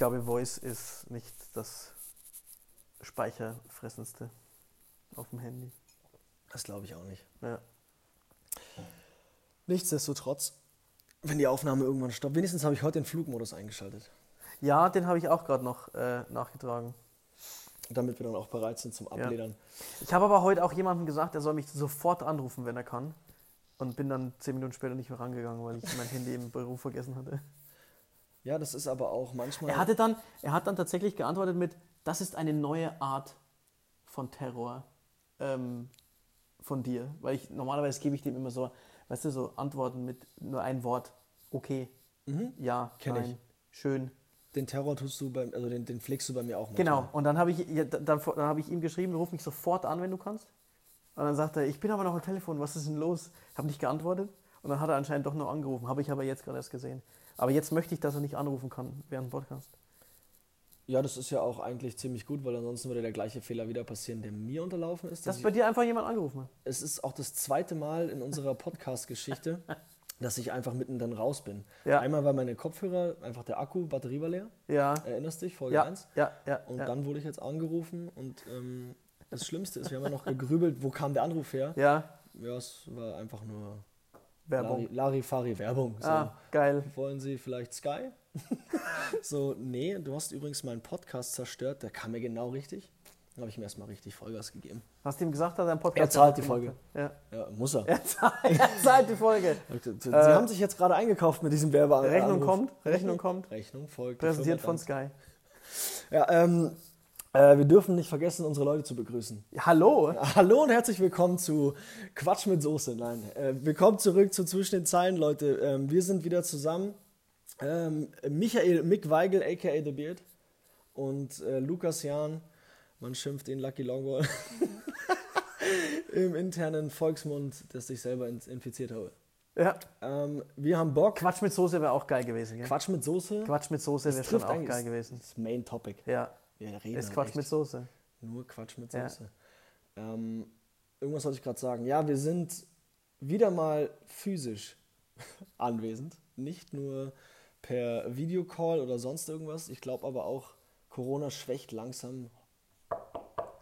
glaube, Voice ist nicht das speicherfressendste auf dem Handy. Das glaube ich auch nicht. Ja. Nichtsdestotrotz, wenn die Aufnahme irgendwann stoppt, wenigstens habe ich heute den Flugmodus eingeschaltet, Ja, den habe ich auch gerade noch äh, nachgetragen. damit wir dann auch bereit sind zum Abledern. Ich habe aber heute auch jemandem gesagt, er soll mich sofort anrufen, wenn er kann. Und bin dann zehn Minuten später nicht mehr rangegangen, weil ich mein Handy im Büro vergessen hatte. Ja, das ist aber auch manchmal. Er hatte dann, er hat dann tatsächlich geantwortet mit, das ist eine neue Art von Terror ähm, von dir. Weil ich normalerweise gebe ich dem immer so, weißt du, so Antworten mit nur ein Wort. Okay, ja, Mhm. Kenn nein, schön. den Terror tust du beim, also den, den pflegst du bei mir auch manchmal. Genau. Und dann habe ich, ja, dann, dann habe ich ihm geschrieben, ruf mich sofort an, wenn du kannst. Und dann sagt er, ich bin aber noch am Telefon, was ist denn los? Habe nicht geantwortet. Und dann hat er anscheinend doch noch angerufen. Habe ich aber jetzt gerade erst gesehen. Aber jetzt möchte ich, dass er nicht anrufen kann während dem Podcast. Ja, das ist ja auch eigentlich ziemlich gut, weil ansonsten würde der gleiche Fehler wieder passieren, der mir unterlaufen ist. Dass ich- bei dir einfach jemand angerufen hat. es ist auch das zweite Mal in unserer Podcast-Geschichte, dass ich einfach mittendrin raus bin. Ja. Einmal war meine Kopfhörer, einfach der Akku, Batterie war leer. Ja. Erinnerst dich, Folge Ja, 1? ja, ja. Und ja. dann wurde ich jetzt angerufen und ähm, das Schlimmste ist, wir haben ja noch gegrübelt, wo kam der Anruf her? Ja, Ja, es war einfach nur Werbung. Lari- Larifari-Werbung. So. Ah, geil. Wollen Sie vielleicht Sky? so, nee, du hast übrigens meinen Podcast zerstört, der kam mir genau richtig. Dann habe ich ihm erstmal richtig Vollgas gegeben. Hast du ihm gesagt, dass er einen Podcast Er zahlt die Folge. Ja. Ja, muss er. Er zahlt, er zahlt die Folge. Sie haben sich jetzt gerade eingekauft mit diesem Werbe. Rechnung kommt, Rechnung kommt. Rechnung folgt. Präsentiert von Sky. Ja, ähm, äh, wir dürfen nicht vergessen, unsere Leute zu begrüßen. Hallo. Hallo und herzlich willkommen zu Quatsch mit Soße. Nein, äh, willkommen zurück zu Zwischen den Zeilen, Leute. Ähm, wir sind wieder zusammen. Ähm, Michael Mick Weigel, aka The Beard, und äh, Lukas Jahn, man schimpft ihn Lucky Longball, im internen Volksmund, das ich selber in- infiziert habe. Ja. Ähm, wir haben Bock. Quatsch mit Soße wäre auch geil gewesen. Gell? Quatsch mit Soße. Quatsch mit Soße wäre schon auch geil gewesen. Das Main Topic. Ja. Wir reden Ist halt Quatsch echt mit Soße. Nur Quatsch mit Ja. Soße. Ähm, irgendwas wollte ich gerade sagen. Ja, wir sind wieder mal physisch anwesend. Nicht nur per Videocall oder sonst irgendwas. Ich glaube aber auch, Corona schwächt langsam.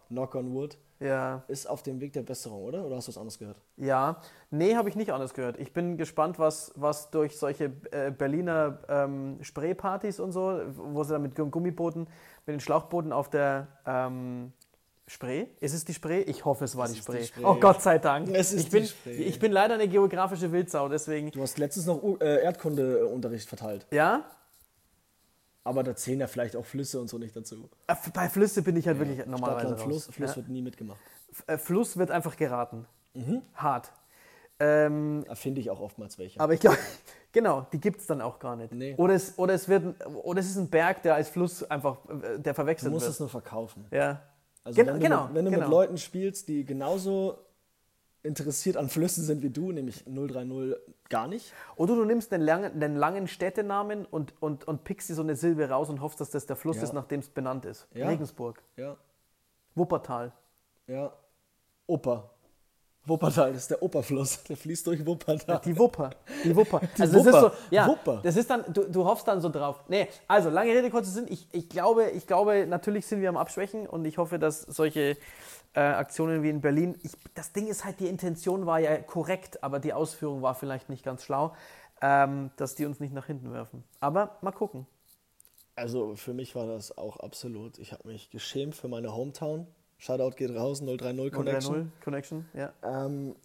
Knock on wood. Ja. Ist auf dem Weg der Besserung, oder? Oder hast du was anderes gehört? Ja. Nee, habe ich nicht anders gehört. Ich bin gespannt, was, was durch solche äh, Berliner ähm, Spraypartys und so, wo sie dann mit Gum- Gummibooten, mit den Schlauchbooten auf der ähm, Spree? Ist es die Spree? Ich hoffe, es war die Spree. die Spree. Oh Gott sei Dank. Es ist ich, bin, die Spree. ich bin leider eine geografische Wildsau, deswegen. Du hast letztens noch äh, Erdkundeunterricht verteilt. Ja? Aber da zählen ja vielleicht auch Flüsse und so nicht dazu. Äh, Bei Flüsse bin ich halt wirklich Stadt, normalerweise Land, Fluss. raus. Fluss ja. wird nie mitgemacht. Äh, Fluss wird einfach geraten. Mhm. Hart. Ähm, Da finde ich auch oftmals welche. aber ich glaube, genau, die gibt es dann auch gar nicht. Nee. Oder, es, oder, es wird, oder es ist ein Berg, der als Fluss einfach, äh, der Du verwechselt musst wird. es nur verkaufen. ja. Also Gen- wenn du, genau, mit, wenn du genau. mit Leuten spielst, die genauso interessiert an Flüssen sind wie du, nämlich 030 gar nicht. Oder du nimmst den langen, den langen Städtenamen und, und, und pickst dir so eine Silbe raus und hoffst, dass das der Fluss Ja. ist, nach dem es benannt ist. Ja. Regensburg. Ja, Wuppertal. ja. Oper. Wuppertal, das ist der Operfluss. Der fließt durch Wuppertal. Die Wupper. Die Wupper. Die also das ist Wupper. so, ja, Wupper. das ist dann, du, du hoffst dann so drauf. Nee, also lange Rede, kurzer Sinn. Ich, ich, glaube, ich glaube, natürlich sind wir am Abschwächen und ich hoffe, dass solche äh, Aktionen wie in Berlin, ich, das Ding ist halt, die Intention war ja korrekt, aber die Ausführung war vielleicht nicht ganz schlau, ähm, dass die uns nicht nach hinten werfen. Aber mal gucken. Also für mich war das auch absolut. Ich habe mich geschämt für meine Hometown. Shoutout geht raus, 030 Connection. 030 Connection, ja. Ähm,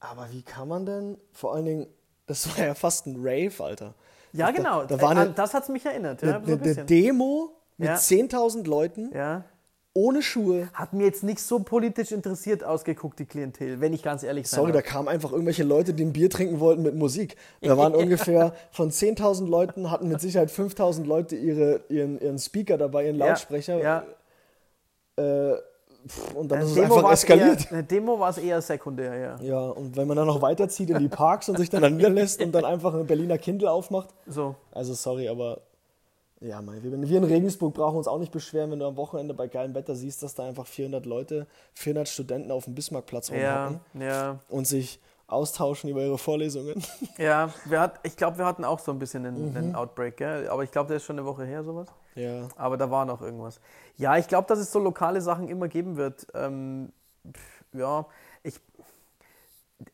aber wie kann man denn, vor allen Dingen, das war ja fast ein Rave, Alter. Ja, Da- genau. Da, war Äh, eine, das hat es mich erinnert. Ja, eine, so ein eine. Demo mit Ja. 10.000 Leuten, ja. Ohne Schuhe. Hat mir jetzt nicht so politisch interessiert ausgeguckt, die Klientel, wenn ich ganz ehrlich sein Sorry, da darf. kamen einfach irgendwelche Leute, die ein Bier trinken wollten mit Musik. Da waren ungefähr von 10.000 Leuten, hatten mit Sicherheit 5.000 Leute ihre, ihren, ihren Speaker dabei, ihren Ja, Lautsprecher. Ja, Äh, pff, und dann Eine ist es einfach eskaliert. Eher, eine Demo war es eher sekundär, ja. Ja, und wenn man dann noch weiterzieht in die Parks und sich dann da niederlässt und dann einfach eine Berliner Kindle aufmacht. So. Also sorry, aber ja, mein, wir, in Regensburg brauchen uns auch nicht beschweren, wenn du am Wochenende bei geilem Wetter siehst, dass da einfach 400 Leute, 400 Studenten auf dem Bismarckplatz Ja, rumhocken ja. und sich austauschen über ihre Vorlesungen. Ja, wir hat, ich glaube, wir hatten auch so ein bisschen einen, einen Outbreak, gell? aber ich glaube, der ist schon eine Woche her, sowas. Ja. Aber da war noch irgendwas. Ja, ich glaube, dass es so lokale Sachen immer geben wird. Ähm, pff, ja, ich.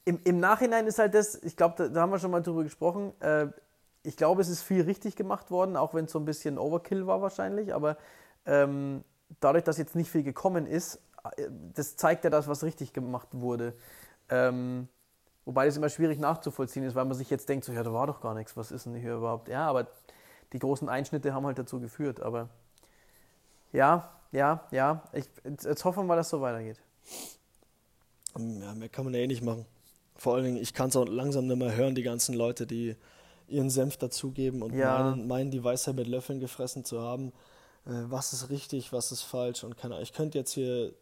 Im, Im Nachhinein ist halt das, ich glaube, da, da haben wir schon mal drüber gesprochen. Äh, ich glaube, es ist viel richtig gemacht worden, auch wenn es so ein bisschen Overkill war wahrscheinlich. Aber ähm, dadurch, dass jetzt nicht viel gekommen ist, äh, das zeigt ja das, was richtig gemacht wurde. Ähm, wobei es immer schwierig nachzuvollziehen ist, weil man sich jetzt denkt, so, ja, da war doch gar nichts, was ist denn hier überhaupt? Ja, aber die großen Einschnitte haben halt dazu geführt. Aber ja, ja, ja, ich, jetzt, jetzt hoffen wir mal, dass es so weitergeht. Ja, mehr kann man ja eh nicht machen. Vor allen Dingen, ich kann es auch langsam nicht mehr hören, die ganzen Leute, die ihren Senf dazugeben und Ja. meinen, meinen, die Weisheit mit Löffeln gefressen zu haben. Äh, was ist richtig, was ist falsch und keine Ahnung. Ich könnte jetzt hier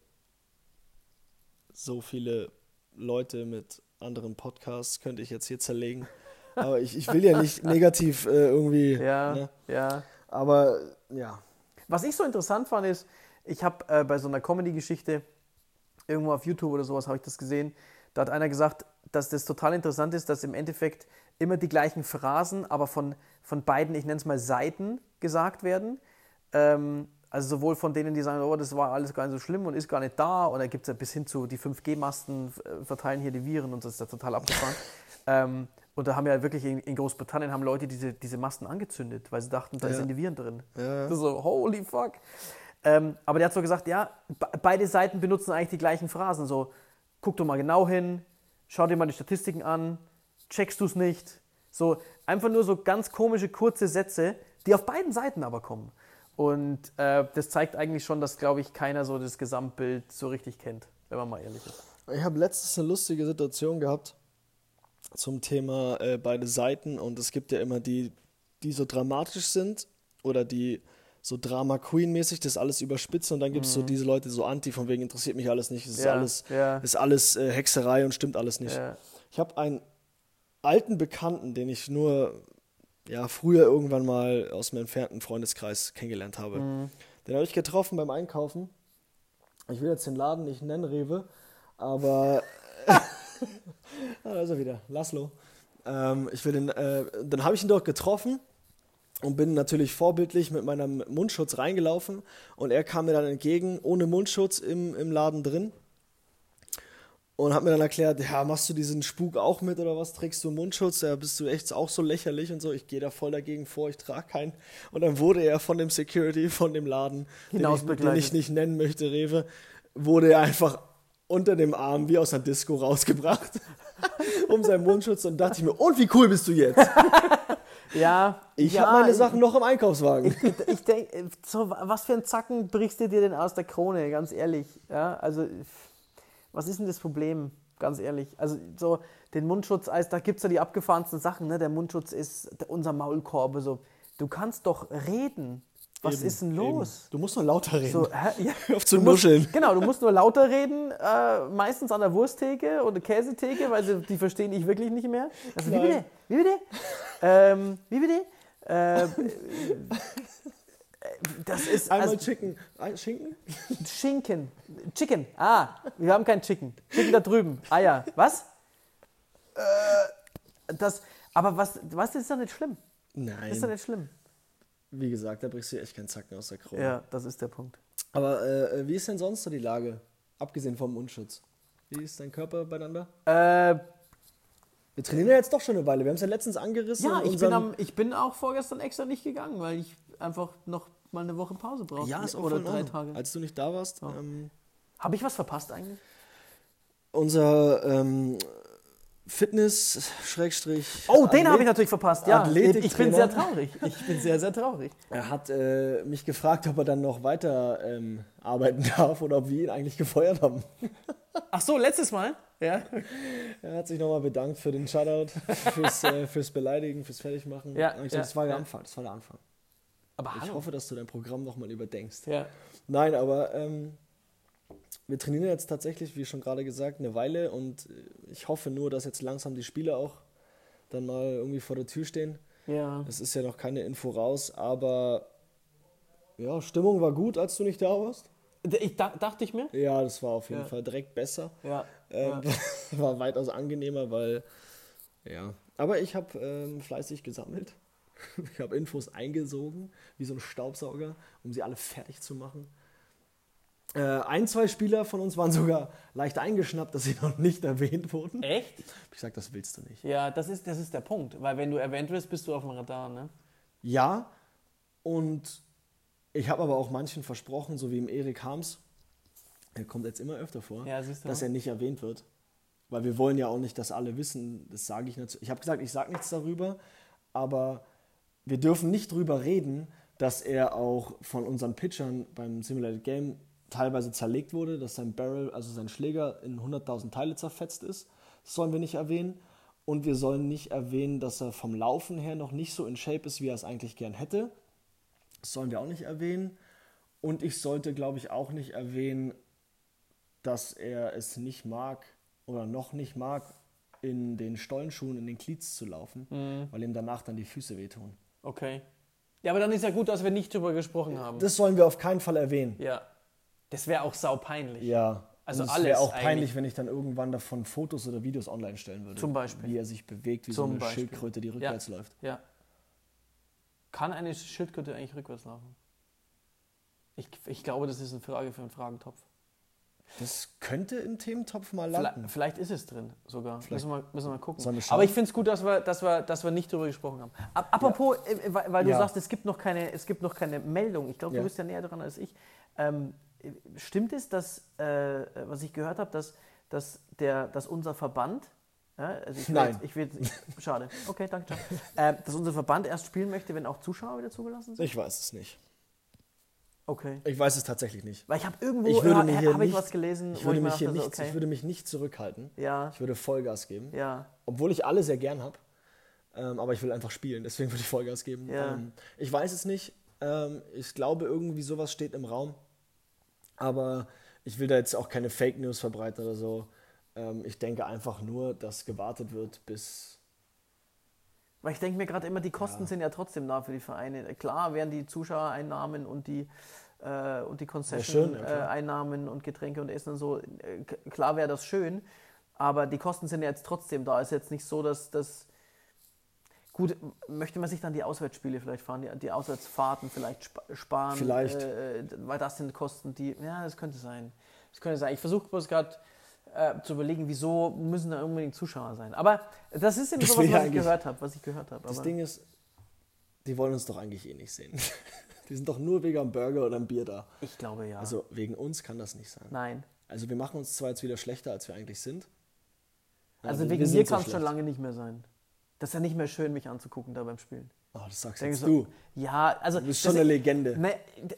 so viele Leute mit anderen Podcasts, könnte ich jetzt hier zerlegen. Aber ich, ich will ja nicht negativ äh, irgendwie. Ja, Ne? ja. Aber ja. Was ich so interessant fand, ist, ich habe äh, bei so einer Comedy-Geschichte, irgendwo auf YouTube oder sowas, habe ich das gesehen, da hat einer gesagt, dass das total interessant ist, dass im Endeffekt immer die gleichen Phrasen, aber von, von beiden, ich nenne es mal Seiten, gesagt werden. Ähm, also sowohl von denen, die sagen, oh, das war alles gar nicht so schlimm und ist gar nicht da, oder gibt es ja bis hin zu die 5G-Masten äh, verteilen hier die Viren und das ist ja total abgefahren. ähm, und da haben ja wirklich in, in Großbritannien haben Leute diese, diese Masten angezündet, weil sie dachten, da Ja. sind die Viren drin. Ja. Das ist so, holy fuck. Ähm, aber der hat so gesagt, ja, be beide Seiten benutzen eigentlich die gleichen Phrasen. So, guck doch mal genau hin, schau dir mal die Statistiken an, checkst du es nicht. So, einfach nur so ganz komische, kurze Sätze, die auf beiden Seiten aber kommen. Und äh, das zeigt eigentlich schon, dass, glaube ich, keiner so das Gesamtbild so richtig kennt, wenn man mal ehrlich ist. Ich habe letztens eine lustige Situation gehabt zum Thema äh, beide Seiten und es gibt ja immer die, die so dramatisch sind oder die so Drama Queen mäßig das alles überspitzen und dann gibt es so diese Leute so anti von wegen interessiert mich alles nicht, es ist Mhm. Ja, alles ja. ist alles äh, Hexerei und stimmt alles nicht. Ja. Ich habe einen alten Bekannten, den ich nur ja früher irgendwann mal aus meinem entfernten Freundeskreis kennengelernt habe. Mhm. Den habe ich getroffen beim Einkaufen. Ich will jetzt den Laden nicht nennen, Rewe, aber Ah, da ist er wieder, Laszlo. Ähm, ich will den, äh, dann habe ich ihn dort getroffen und bin natürlich vorbildlich mit meinem Mundschutz reingelaufen und er kam mir dann entgegen, ohne Mundschutz im, im Laden drin und hat mir dann erklärt, ja, machst du diesen Spuk auch mit oder was, trägst du Mundschutz, ja, bist du echt auch so lächerlich und so, ich gehe da voll dagegen vor, ich trage keinen und dann wurde er von dem Security, von dem Laden, den ich, den ich nicht nennen möchte, Rewe, wurde er einfach unter dem Arm wie aus einer Disco rausgebracht, um seinen Mundschutz und dachte ich mir, und wie cool bist du jetzt? Ja, Ich ja, habe meine Sachen noch im Einkaufswagen. Ich denke, so, was für ein Zacken brichst du dir denn aus der Krone, ganz ehrlich? Ja, also, was ist denn das Problem, ganz ehrlich? Also, so den Mundschutz, als, da gibt es ja die abgefahrensten Sachen, ne? Der Mundschutz ist unser Maulkorb. So. Du kannst doch reden. Was Eben, ist denn eben. los? Du musst nur lauter reden. So? Ja. Hör auf zu musst- nuscheln. Genau, du musst nur lauter reden, äh, meistens an der Wursttheke oder Käsetheke, weil sie, die verstehen ich wirklich nicht mehr. Also, wie bitte? Wie bitte? ähm, wie bitte? Äh, äh, das ist Einmal also, Chicken. Schinken? Schinken. Chicken. Ah, wir haben kein Chicken. Chicken da drüben. Eier. Was? Äh, das, aber was, was ist doch nicht schlimm? Nein. Ist doch nicht schlimm. Wie gesagt, da brichst du echt keinen Zacken aus der Krone. Ja, das ist der Punkt. Aber äh, wie ist denn sonst so die Lage? Abgesehen vom Mundschutz. Wie ist dein Körper beieinander? Äh, Wir trainieren ja jetzt doch schon eine Weile. Wir haben es ja letztens angerissen. Ja, ich bin, am, ich bin auch vorgestern extra nicht gegangen, weil ich einfach noch mal eine Woche Pause brauche. ja, ist auch Oder drei. Tage. Als du nicht da warst, ähm, Habe ich was verpasst eigentlich? unser ähm, Fitness, Schrägstrich. Oh, den habe ich natürlich verpasst. Ja, ich bin sehr traurig. Ich bin sehr, sehr traurig. Er hat äh, mich gefragt, ob er dann noch weiter ähm, arbeiten darf oder ob wir ihn eigentlich gefeuert haben. Ach so, letztes Mal? Ja. Er hat sich nochmal bedankt für den Shoutout, fürs, äh, fürs Beleidigen, fürs Fertigmachen. Ja, ich ja, das war der ja. Anfang. Das war der Anfang. Aber Ich hallo. hoffe, dass du dein Programm nochmal überdenkst. Ja. Nein, aber ähm, wir trainieren jetzt tatsächlich, wie schon gerade gesagt, eine Weile und äh, ich hoffe nur, dass jetzt langsam die Spiele auch dann mal irgendwie vor der Tür stehen. ja. Es ist ja noch keine Info raus, aber ja, Stimmung war gut, als du nicht da warst. Ich da, dachte ich mir. Ja, das war auf jeden Ja. Fall direkt besser. Ja. Ähm, War weitaus angenehmer, weil, ja. Aber ich habe ähm, fleißig gesammelt. Ich habe Infos eingesogen, wie so ein Staubsauger, um sie alle fertig zu machen. Äh, ein, zwei Spieler von uns waren sogar leicht eingeschnappt, dass sie noch nicht erwähnt wurden. Echt? Ich sag, das willst du nicht. Ja, das ist, das ist der Punkt. Weil wenn du erwähnt wirst, bist du auf dem Radar, ne? Ja, und ich habe aber auch manchen versprochen, so wie im Erik Harms, er kommt jetzt immer öfter vor, Ja, dass er nicht erwähnt wird. Weil wir wollen ja auch nicht, dass alle wissen, das sage ich nicht. Ich habe gesagt, ich sage nichts darüber, aber wir dürfen nicht drüber reden, dass er auch von unseren Pitchern beim Simulated Game teilweise zerlegt wurde, dass sein Barrel, also sein Schläger in 100.000 Teile zerfetzt ist. Das sollen wir nicht erwähnen. Und wir sollen nicht erwähnen, dass er vom Laufen her noch nicht so in Shape ist, wie er es eigentlich gern hätte. Das sollen wir auch nicht erwähnen. Und ich sollte, glaube ich, auch nicht erwähnen, dass er es nicht mag oder noch nicht mag, in den Stollenschuhen, in den Cleats zu laufen, Mhm. weil ihm danach dann die Füße wehtun. Okay. Ja, aber dann ist ja gut, dass wir nicht drüber gesprochen haben. Das sollen wir auf keinen Fall erwähnen. ja. Das wäre auch saupeinlich. Ja. Also Und es alles wäre auch peinlich, wenn ich dann irgendwann davon Fotos oder Videos online stellen würde. Zum Beispiel. Wie er sich bewegt, wie Zum so eine Beispiel. Schildkröte, die rückwärts läuft. Ja. Kann eine Schildkröte eigentlich rückwärts laufen? Ich, ich glaube, das ist eine Frage für einen Fragentopf. Das könnte im Thementopf mal Vielleicht, landen. vielleicht ist es drin sogar. Vielleicht. Müssen wir, müssen wir mal gucken. Wir? Aber ich finde es gut, dass wir, dass, wir, dass wir nicht darüber gesprochen haben. Ap- Apropos, äh, weil, weil du Ja. sagst, es gibt noch keine, es gibt noch keine Meldung. Ich glaube, Ja. du bist ja näher dran als ich. Ähm, äh, stimmt es, dass, äh, was ich gehört habe, dass, dass, der, dass unser Verband, ja, also ich will Nein. Jetzt, ich will, ich, schade, okay, danke, äh, dass unser Verband erst spielen möchte, wenn auch Zuschauer wieder zugelassen sind? Ich weiß es nicht. Okay. Ich weiß es tatsächlich nicht. Weil ich habe irgendwo, Ich würde mir hier ich nicht- was gelesen, Ich würde, ich dachte, nicht, okay, ich würde mich nicht zurückhalten. ja, Ich würde Vollgas geben. ja, Obwohl ich alle sehr gern habe. Ähm, aber ich will einfach spielen, deswegen würde ich Vollgas geben. Ja. Ähm, ich weiß es nicht. Ähm, ich glaube, irgendwie sowas steht im Raum. Aber ich will da jetzt auch keine Fake News verbreiten oder so. Ähm, ich denke einfach nur, dass gewartet wird, bis. Weil ich denke mir gerade immer, die Kosten Ja. sind ja trotzdem da für die Vereine. Klar werden die Zuschauereinnahmen und die, äh, und die ja, Concession-Einnahmen klar. äh, Einnahmen und Getränke und Essen und so, äh, klar wäre das schön, aber die Kosten sind ja jetzt trotzdem da. Ist jetzt nicht so, dass das. Gut, möchte man sich dann die Auswärtsspiele vielleicht fahren, die, die Auswärtsfahrten vielleicht spa sparen? Vielleicht. Äh, weil das sind Kosten, die. Ja, das könnte sein. Das könnte sein. Ich versuche bloß gerade äh, zu überlegen, wieso müssen da unbedingt Zuschauer sein. Aber das ist eben Das sowas, was ich gehört habe, was ich gehört habe. Das Ding ist, die wollen uns doch eigentlich eh nicht sehen. Die sind doch nur wegen einem Burger oder einem Bier da. Ich glaube ja. Also wegen uns kann das nicht sein. Nein. Also wir machen uns zwar jetzt wieder schlechter, als wir eigentlich sind. Also wegen mir so kann es schon lange nicht mehr sein. Das ist ja nicht mehr schön, mich anzugucken da beim Spielen. Oh, das sagst jetzt so, du. Ja, also. Du bist das schon eine ist- Legende. Ne,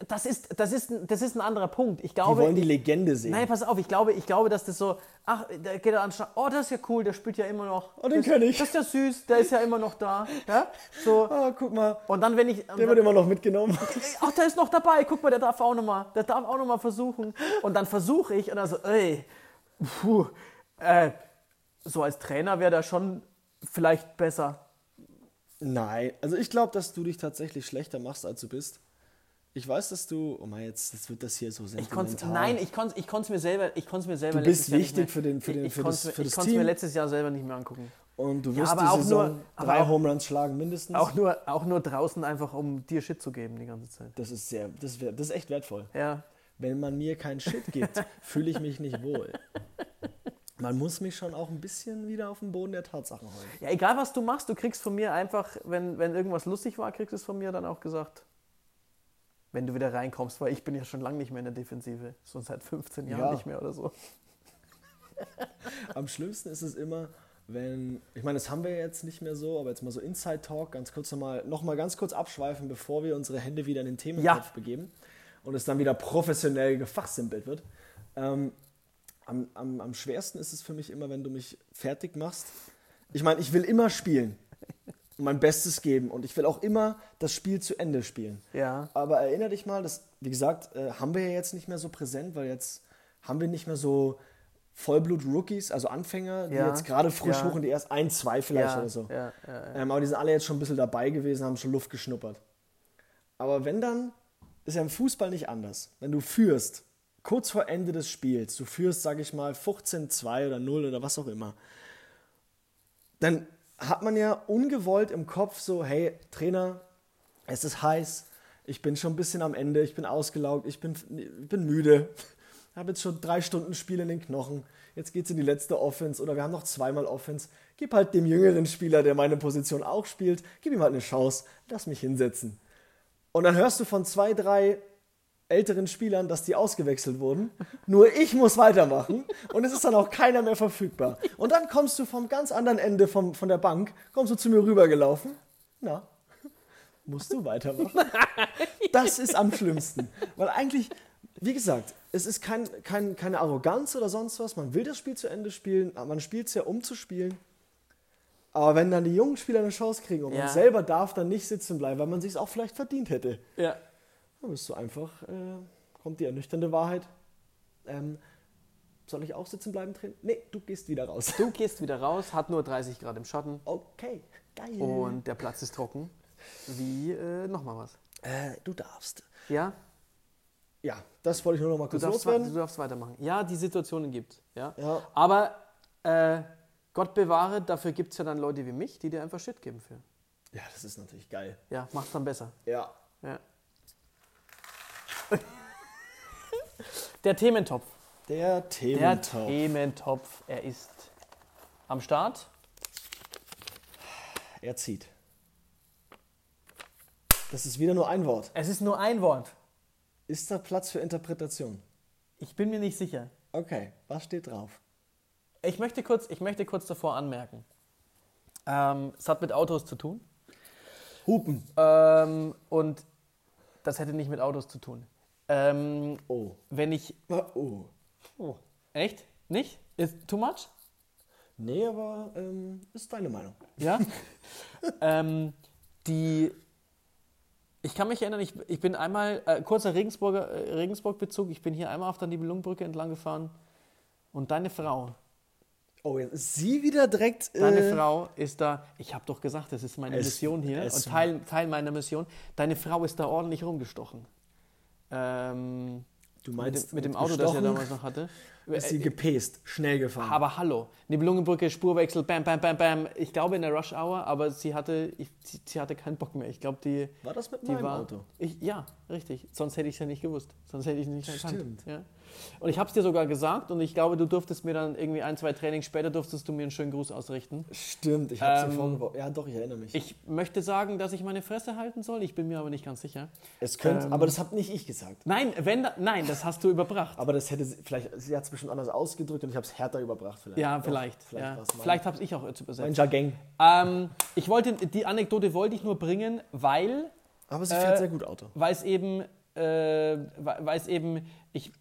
das, ist, das, ist, ein- das ist ein anderer Punkt. Ich Die glaube. wollen die Legende sehen. Nein, pass auf, ich glaube, ich glaube, dass das so, ach, da geht er an, oh, das ist ja cool, der spielt ja immer noch. Oh, den das, kenn ich. Das ist ja süß, der ist ja immer noch da. Ja? So. Ah, guck mal, Und dann, wenn ich. der wird immer noch mitgenommen. ach, der ist noch dabei, guck mal, der darf auch noch mal, der darf auch noch mal versuchen. Und dann versuche ich und dann so, ey, puh, äh, so als Trainer wäre der schon vielleicht besser. Nein, also ich glaube, dass du dich tatsächlich schlechter machst, als du bist. Ich weiß, dass du, oh mein, jetzt, jetzt wird das hier so Ich konnt's, sentimental. nein, ich konnte ich konnt's mir selber, ich konnt's mir selber Du bist wichtig für den- für den- ich, für ich das- mir- für das Ich konnte mir Team. letztes Jahr selber nicht mehr angucken. Und du Ja, wirst aber die auch Saison nur- aber drei Home Runs schlagen mindestens. Auch nur, auch nur draußen einfach, um dir Shit zu geben die ganze Zeit. Das ist sehr, das, wär, das ist echt wertvoll. Ja, Wenn man mir keinen Shit gibt, fühle ich mich nicht wohl. Man muss mich schon auch ein bisschen wieder auf den Boden der Tatsachen holen. ja, egal was du machst, du kriegst von mir einfach, wenn, wenn irgendwas lustig war, kriegst du es von mir dann auch gesagt. Wenn du wieder reinkommst, weil ich bin ja schon lange nicht mehr in der Defensive. So seit 15 Jahren Ja. nicht mehr oder so. Am schlimmsten ist es immer, wenn, ich meine, das haben wir jetzt nicht mehr so, aber jetzt mal so Inside Talk, ganz kurz nochmal, noch mal ganz kurz abschweifen, bevor wir unsere Hände wieder in den Thementopf Ja. begeben und es dann wieder professionell gefachsimpelt wird. Ähm, am, am, am schwersten ist es für mich immer, wenn du mich fertig machst. Ich meine, ich will immer spielen und mein Bestes geben und ich will auch immer das Spiel zu Ende spielen. Ja. Aber erinnere dich mal, das, wie gesagt, äh, haben wir ja jetzt nicht mehr so präsent, weil jetzt haben wir nicht mehr so Vollblut-Rookies, also Anfänger, die Ja, jetzt gerade frisch ja. hoch und die erst ein, zwei vielleicht ja, oder so. Ähm, aber die sind alle jetzt schon ein bisschen dabei gewesen, haben schon Luft geschnuppert. Aber wenn dann, ist ja im Fußball nicht anders. Wenn du führst, kurz vor Ende des Spiels, du führst, sage ich mal, 15-2 oder 0 oder was auch immer, dann hat man ja ungewollt im Kopf so, hey, Trainer, es ist heiß, ich bin schon ein bisschen am Ende, ich bin ausgelaugt, ich bin, ich bin müde, habe jetzt schon drei Stunden Spiel in den Knochen, jetzt geht es in die letzte Offense oder wir haben noch zweimal Offense. Gib halt dem jüngeren Spieler, der meine Position auch spielt, gib ihm halt eine Chance, lass mich hinsetzen. Und dann hörst du von zwei, drei älteren Spielern, dass die ausgewechselt wurden. Nur ich muss weitermachen und es ist dann auch keiner mehr verfügbar. Und dann kommst du vom ganz anderen Ende vom, von der Bank, kommst du zu mir rübergelaufen. Na, musst du weitermachen. Das ist am schlimmsten. Weil eigentlich, wie gesagt, es ist kein, kein, keine Arroganz oder sonst was. Man will das Spiel zu Ende spielen, man spielt es ja, um zu spielen. Aber wenn dann die jungen Spieler eine Chance kriegen und Ja. man selber darf dann nicht sitzen bleiben, weil man sich auch vielleicht verdient hätte, Ja. Dann bist du einfach, äh, kommt die ernüchternde Wahrheit. Ähm, soll ich auch sitzen bleiben, Trainer? Nee, du gehst wieder raus. Du gehst wieder raus, hat nur 30 Grad im Schatten Okay, geil. und der Platz ist trocken. Wie, äh, nochmal was. äh, du darfst. Ja, Ja, das wollte ich nur noch mal du kurz darfst, wa- loswerden. du darfst weitermachen. Ja, die Situationen gibt ja. Ja. Aber äh, Gott bewahre, dafür gibt es ja dann Leute wie mich, die dir einfach Shit geben für. Ja, das ist natürlich geil. Ja, mach's dann besser. Ja. Ja. Der Thementopf. Der Der Thementopf. Thementopf, er ist am Start. er zieht. Das ist wieder nur ein Wort. Es ist nur ein Wort. Ist da Platz für Interpretation? Ich bin mir nicht sicher. Okay, was steht drauf? Ich möchte kurz, ich möchte kurz davor anmerken. Ähm, es hat mit Autos zu tun. Hupen. Ähm, und das hätte nicht mit Autos zu tun. Ähm, Oh. wenn ich. Oh. Oh, echt? Nicht? Ist too much? Nee, aber ähm, ist deine Meinung. Ja. ähm, die. Ich kann mich erinnern, ich, ich bin einmal, äh, kurzer Regensburger, äh, Regensburg-Bezug, ich bin hier einmal auf der Nibelungenbrücke entlang gefahren und deine Frau, Oh, jetzt ist sie wieder direkt. deine äh, Frau ist da, ich habe doch gesagt, das ist meine Es- Mission hier und Teil, Teil meiner Mission, deine Frau ist da ordentlich rumgestochen. Ähm, Du mit, meinst dem, mit dem mit Auto, das er damals noch hatte. Ist sie gepäst, schnell gefahren. Aber hallo, Nibelungenbrücke, Spurwechsel, bam, bam, bam, bam. Ich glaube in der Rush Hour, aber sie hatte, ich, sie, sie hatte keinen Bock mehr. Ich glaube, die, War das mit die meinem war. Auto? Ich, ja, richtig. Sonst hätte ich es ja nicht gewusst. Sonst hätte ich es nicht erkannt. Stimmt. Ja. Und ich habe es dir sogar gesagt und ich glaube, du durftest mir dann irgendwie ein, zwei Trainings später durftest du mir einen schönen Gruß ausrichten. Stimmt, ich hab's Ähm, dir vorgebaut. Ja, doch, ich erinnere mich. Ich möchte sagen, dass ich meine Fresse halten soll. Ich bin mir aber nicht ganz sicher. es könnte, ähm, aber das habe nicht ich gesagt. Nein, wenn, da- nein, das hast du überbracht. Aber das hätte sie, vielleicht, sie hat es bestimmt anders ausgedrückt und ich habe es härter überbracht. Vielleicht. Ja, Doch, vielleicht. Vielleicht, ja. vielleicht habe ich auch jetzt übersetzt. mein Jargon. Ähm, ich wollte, die Anekdote wollte ich nur bringen, weil Aber sie fährt Äh, sehr gut Auto. weil es eben, äh, weil es eben, ich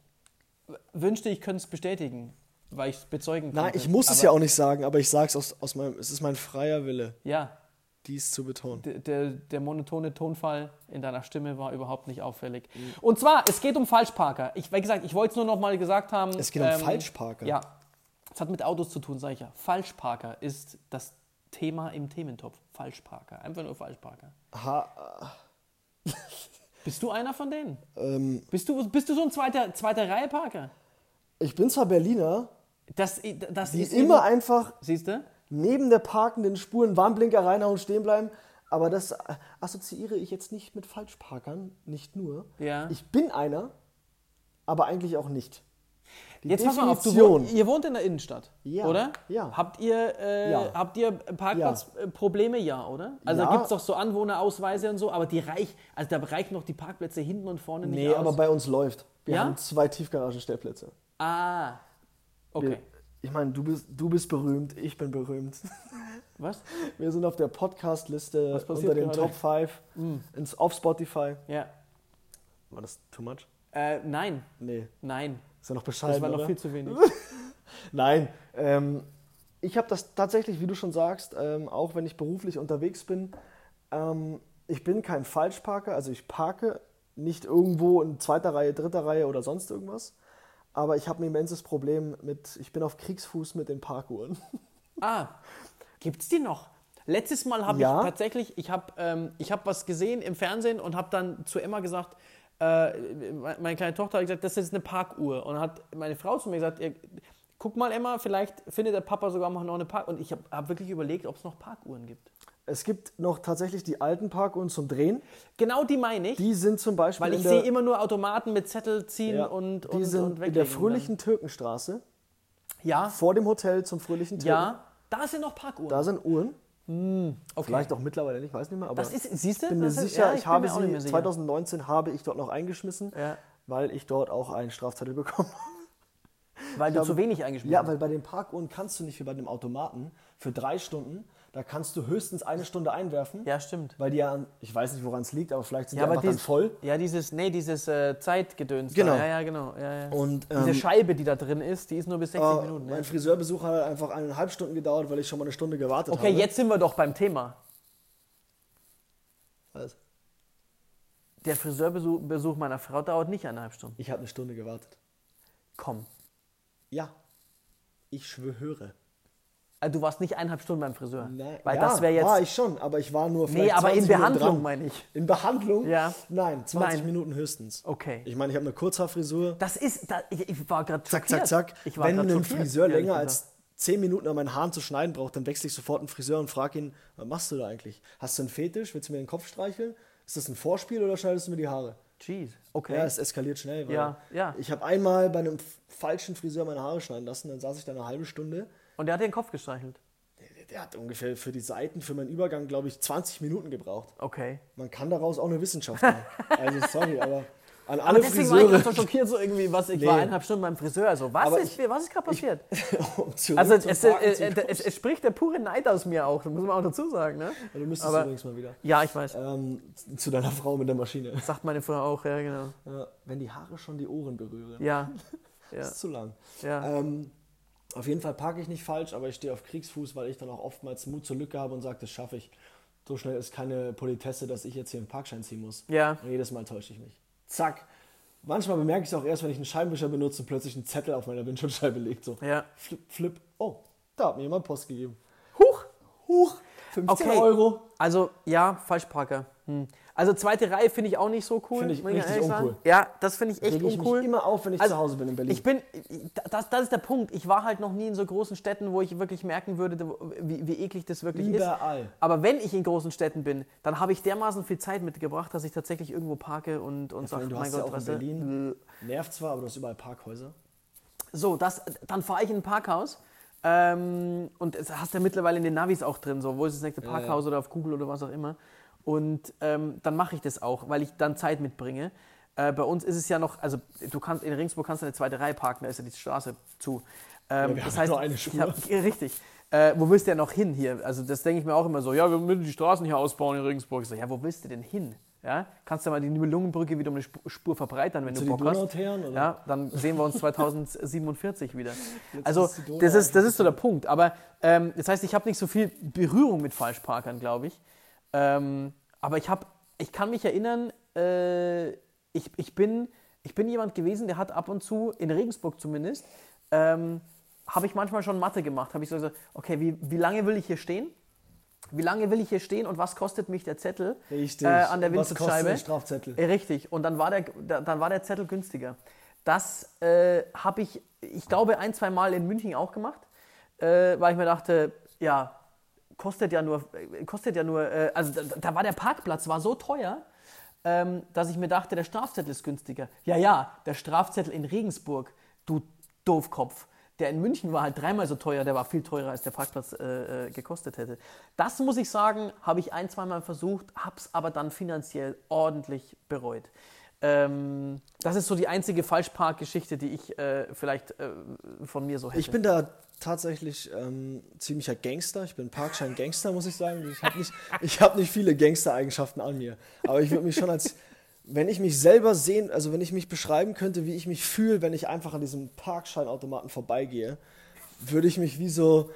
wünschte, ich könnte es bestätigen, weil ich es bezeugen Nein, konnte. ich muss es ja auch nicht sagen, aber ich sage es aus, aus meinem, es ist mein freier Wille, Ja, dies zu betonen. der, der, der monotone Tonfall in deiner Stimme war überhaupt nicht auffällig. Mhm. Und zwar, es geht um Falschparker. Ich, wie gesagt, ich wollte es nur noch mal gesagt haben. Es geht um Falschparker? Ja, es hat mit Autos zu tun, sage ich ja. Falschparker ist das Thema im Thementopf. Falschparker, einfach nur Falschparker. Ha, Bist du einer von denen? ähm, Bist du, bist du so ein zweiter, zweiter Reihe Parker? ich bin zwar Berliner, Das, das die ist immer einfach Siehst du? neben der parkenden Spuren Warnblinker reinhauen, stehen bleiben, aber das assoziiere ich jetzt nicht mit Falschparkern, nicht nur. Ja. Ich bin einer, aber eigentlich auch nicht. Jetzt pass mal auf, du wohnt, ihr wohnt in der Innenstadt, Ja, oder? ja. Habt ihr, äh, Ja. habt ihr Parkplatzprobleme? Ja. oder? Also Ja. da gibt es doch so Anwohnerausweise und so, aber die reich, also da reichen noch die Parkplätze hinten und vorne nicht Nee, aus. aber bei uns läuft. Wir Ja? haben zwei Tiefgaragenstellplätze. ah, okay. Wir, ich meine, du bist, du bist berühmt, ich bin berühmt. Was? Wir sind auf der Podcast-Liste unter den gerade? Top 5 ins, auf Spotify. Ja. War das too much? Äh, nein, Nee, nein. Ist ja noch Das bescheiden, war noch oder? viel zu wenig. Nein, ähm, ich habe das tatsächlich, wie du schon sagst, ähm, auch wenn ich beruflich unterwegs bin, ähm, ich bin kein Falschparker, also ich parke nicht irgendwo in zweiter Reihe, dritter Reihe oder sonst irgendwas, aber ich habe ein immenses Problem mit, ich bin auf Kriegsfuß mit den Parkuhren. Ah, gibt's die noch? Letztes Mal habe Ja. ich tatsächlich, ich habe ähm, ich hab was gesehen im Fernsehen und habe dann zu Emma gesagt, äh, meine kleine Tochter hat gesagt, das ist eine Parkuhr. Und dann hat meine Frau zu mir gesagt, ihr, guck mal Emma, vielleicht findet der Papa sogar noch eine Parkuhr. Und ich habe hab wirklich überlegt, ob es noch Parkuhren gibt. Es gibt noch tatsächlich die alten Parkuhren zum Drehen. Genau die meine ich. Die sind zum Beispiel. weil ich sehe immer nur Automaten mit Zettel ziehen ja, und, die und, sind und in der fröhlichen Türkenstraße. Ja, vor dem Hotel zum fröhlichen Türken. ja, da sind noch Parkuhren. Da sind Uhren. Okay. Vielleicht auch mittlerweile nicht, weiß nicht mehr. Aber Das ist, siehst du? ich bin mir ist- sicher, ja, ich, bin habe sie sicher. 2019 habe ich dort noch eingeschmissen, Ja. weil ich dort auch einen Strafzettel bekommen habe. Weil du habe- zu wenig eingeschmissen Ja, hast. weil bei den Parkuhren kannst du nicht wie bei dem Automaten für drei Stunden, da kannst du höchstens eine Stunde einwerfen. Ja, stimmt. Weil die ja, ich weiß nicht, woran es liegt, aber vielleicht sind Ja, die aber dies- voll. Ja, dieses, nee, dieses äh, Zeitgedöns. Genau. Da. Ja, ja, genau. Ja, ja. Und Diese ähm, Scheibe, die da drin ist, die ist nur bis 60 äh, Minuten. mein Ja. Friseurbesuch hat einfach eineinhalb Stunden gedauert, weil ich schon mal eine Stunde gewartet Okay, habe. jetzt sind wir doch beim Thema. Was? Der Friseurbesuch Besuch meiner Frau dauert nicht eineinhalb Stunden. Ich habe eine Stunde gewartet. Komm. Ja, ich schwöre. Also, du warst nicht eineinhalb Stunden beim Friseur. Nein, Weil ja, das wäre jetzt. war ich schon, aber ich war nur nee, vielleicht aber in 20 Minuten Behandlung meine ich. In Behandlung? Ja. Nein, 20 Nein. Minuten höchstens. Okay. Ich meine, ich habe eine Kurzhaarfrisur. Das ist. Da, ich, ich war gerade Zack, zack, zack. Ich war Wenn grad ein schockiert, Friseur länger gesagt. als 10 Minuten an meinen Haaren zu schneiden braucht, dann wechsle ich sofort einen Friseur und frage ihn, was machst du da eigentlich? Hast du einen Fetisch? Willst du mir den Kopf streicheln? Ist das ein Vorspiel oder schneidest du mir die Haare? Jeez. Okay. Ja, es eskaliert schnell. Weil Ja, ja. Ich habe einmal bei einem falschen Friseur meine Haare schneiden lassen, dann saß ich da eine halbe Stunde. Und der hat den Kopf gestreichelt. Der, der hat ungefähr für die Seiten, für meinen Übergang, glaube ich, 20 Minuten gebraucht. Okay. Man kann daraus auch eine Wissenschaft machen. also sorry, aber an Aber alle deswegen war ich Friseure, grad so schockiert, so irgendwie, was, ich Nee. war eineinhalb Stunden beim Friseur. So, was Aber ist, was ist gerade passiert? zurück Also es, äh, zu äh, es, es spricht der pure Neid aus mir auch, das muss man auch dazu sagen. Ne? du müsstest aber- übrigens mal wieder. Ja, ich weiß. Ähm, zu deiner Frau mit der Maschine. Sagt meine Frau auch, ja, genau. Ja, wenn die Haare schon die Ohren berühren. Ja, ja, Das ist zu lang. ja. Ähm, auf jeden Fall parke ich nicht falsch, aber ich stehe auf Kriegsfuß, weil ich dann auch oftmals Mut zur Lücke habe und sage, das schaffe ich. So schnell ist keine Politesse, dass ich jetzt hier einen Parkschein ziehen muss. Ja, Und jedes Mal täusche ich mich. Zack. Manchmal bemerke ich es auch erst, wenn ich einen Scheinwischer benutze und plötzlich einen Zettel auf meiner Windschutzscheibe liegt. So, ja. flip, flip. Oh, da hat mir jemand Post gegeben. Huch! Huch, 15 Okay. Euro. Also, ja, Falschparker. Hm. Also, zweite Reihe finde ich auch nicht so cool. Finde ich richtig sagen. uncool. Ja, das finde ich echt Rege ich uncool. mich immer auf, wenn ich Also, zu Hause bin in Berlin. Ich bin, das, das ist der Punkt. Ich war halt noch nie in so großen Städten, wo ich wirklich merken würde, wie, wie eklig das wirklich ist. Überall. Aber wenn ich in großen Städten bin, dann habe ich dermaßen viel Zeit mitgebracht, dass ich tatsächlich irgendwo parke und, und Vor sage, du mein hast ja Gott, auch in du, Berlin. Nervt zwar, aber du hast überall Parkhäuser. So, das, dann fahre ich in ein Parkhaus ähm, und es hast ja mittlerweile in den Navis auch drin, so, wo ist das nächste Ja, Parkhaus oder auf Google oder was auch immer. Und ähm, dann mache ich das auch, weil ich dann Zeit mitbringe. Äh, bei uns ist es ja noch, also du kannst in Regensburg kannst du eine zweite Reihe parken, da ist ja die Straße zu. Ähm, wir das haben heißt, nur eine ich Spur. hab, richtig. Äh, wo willst du denn noch hin hier? Also das denke ich mir auch immer so, ja, wir müssen die Straßen hier ausbauen in Regensburg. Ich so, ja, wo willst du denn hin? Ja? Kannst du mal die Nibelungenbrücke wieder um eine Sp- Spur verbreitern, wenn Zu du die Bock hast? Oder? Ja, dann sehen wir uns 2047 wieder. Jetzt Also ist das ist, das ist so der Punkt. Aber ähm, das heißt, ich habe nicht so viel Berührung mit Falschparkern, glaube ich. Ähm, aber ich, hab, ich kann mich erinnern, äh, ich, ich, bin, ich bin jemand gewesen, der hat ab und zu, in Regensburg zumindest, ähm, habe ich manchmal schon Mathe gemacht. Habe ich so gesagt, okay, wie, wie lange will ich hier stehen? Wie lange will ich hier stehen und was kostet mich der Zettel äh, an der Was Windschutzscheibe? ein Strafzettel? Äh, Richtig. Und dann war der, da- dann war der Zettel günstiger. Das äh, habe ich, ich glaube, ein, zwei Mal in München auch gemacht, äh, weil ich mir dachte, ja, kostet ja nur, äh, kostet ja nur, äh, also da, da war der Parkplatz war so teuer, ähm, dass ich mir dachte, der Strafzettel ist günstiger. Ja, ja, der Strafzettel in Regensburg, du Doofkopf. Der in München war halt dreimal so teuer, der war viel teurer, als der Parkplatz äh, äh, gekostet hätte. Das muss ich sagen, habe ich ein, zweimal versucht, habe es aber dann finanziell ordentlich bereut. Ähm, das ist so die einzige Falschparkgeschichte, die ich äh, vielleicht äh, von mir so hätte. Ich bin da tatsächlich ähm, ziemlicher Gangster. Ich bin Parkschein-Gangster, muss ich sagen. Ich habe nicht, ich hab nicht viele Gangster-Eigenschaften an mir. Aber ich würde mich schon als, wenn ich mich selber sehen, also wenn ich mich beschreiben könnte, wie ich mich fühle, wenn ich einfach an diesem Parkscheinautomaten vorbeigehe, würde ich mich wie so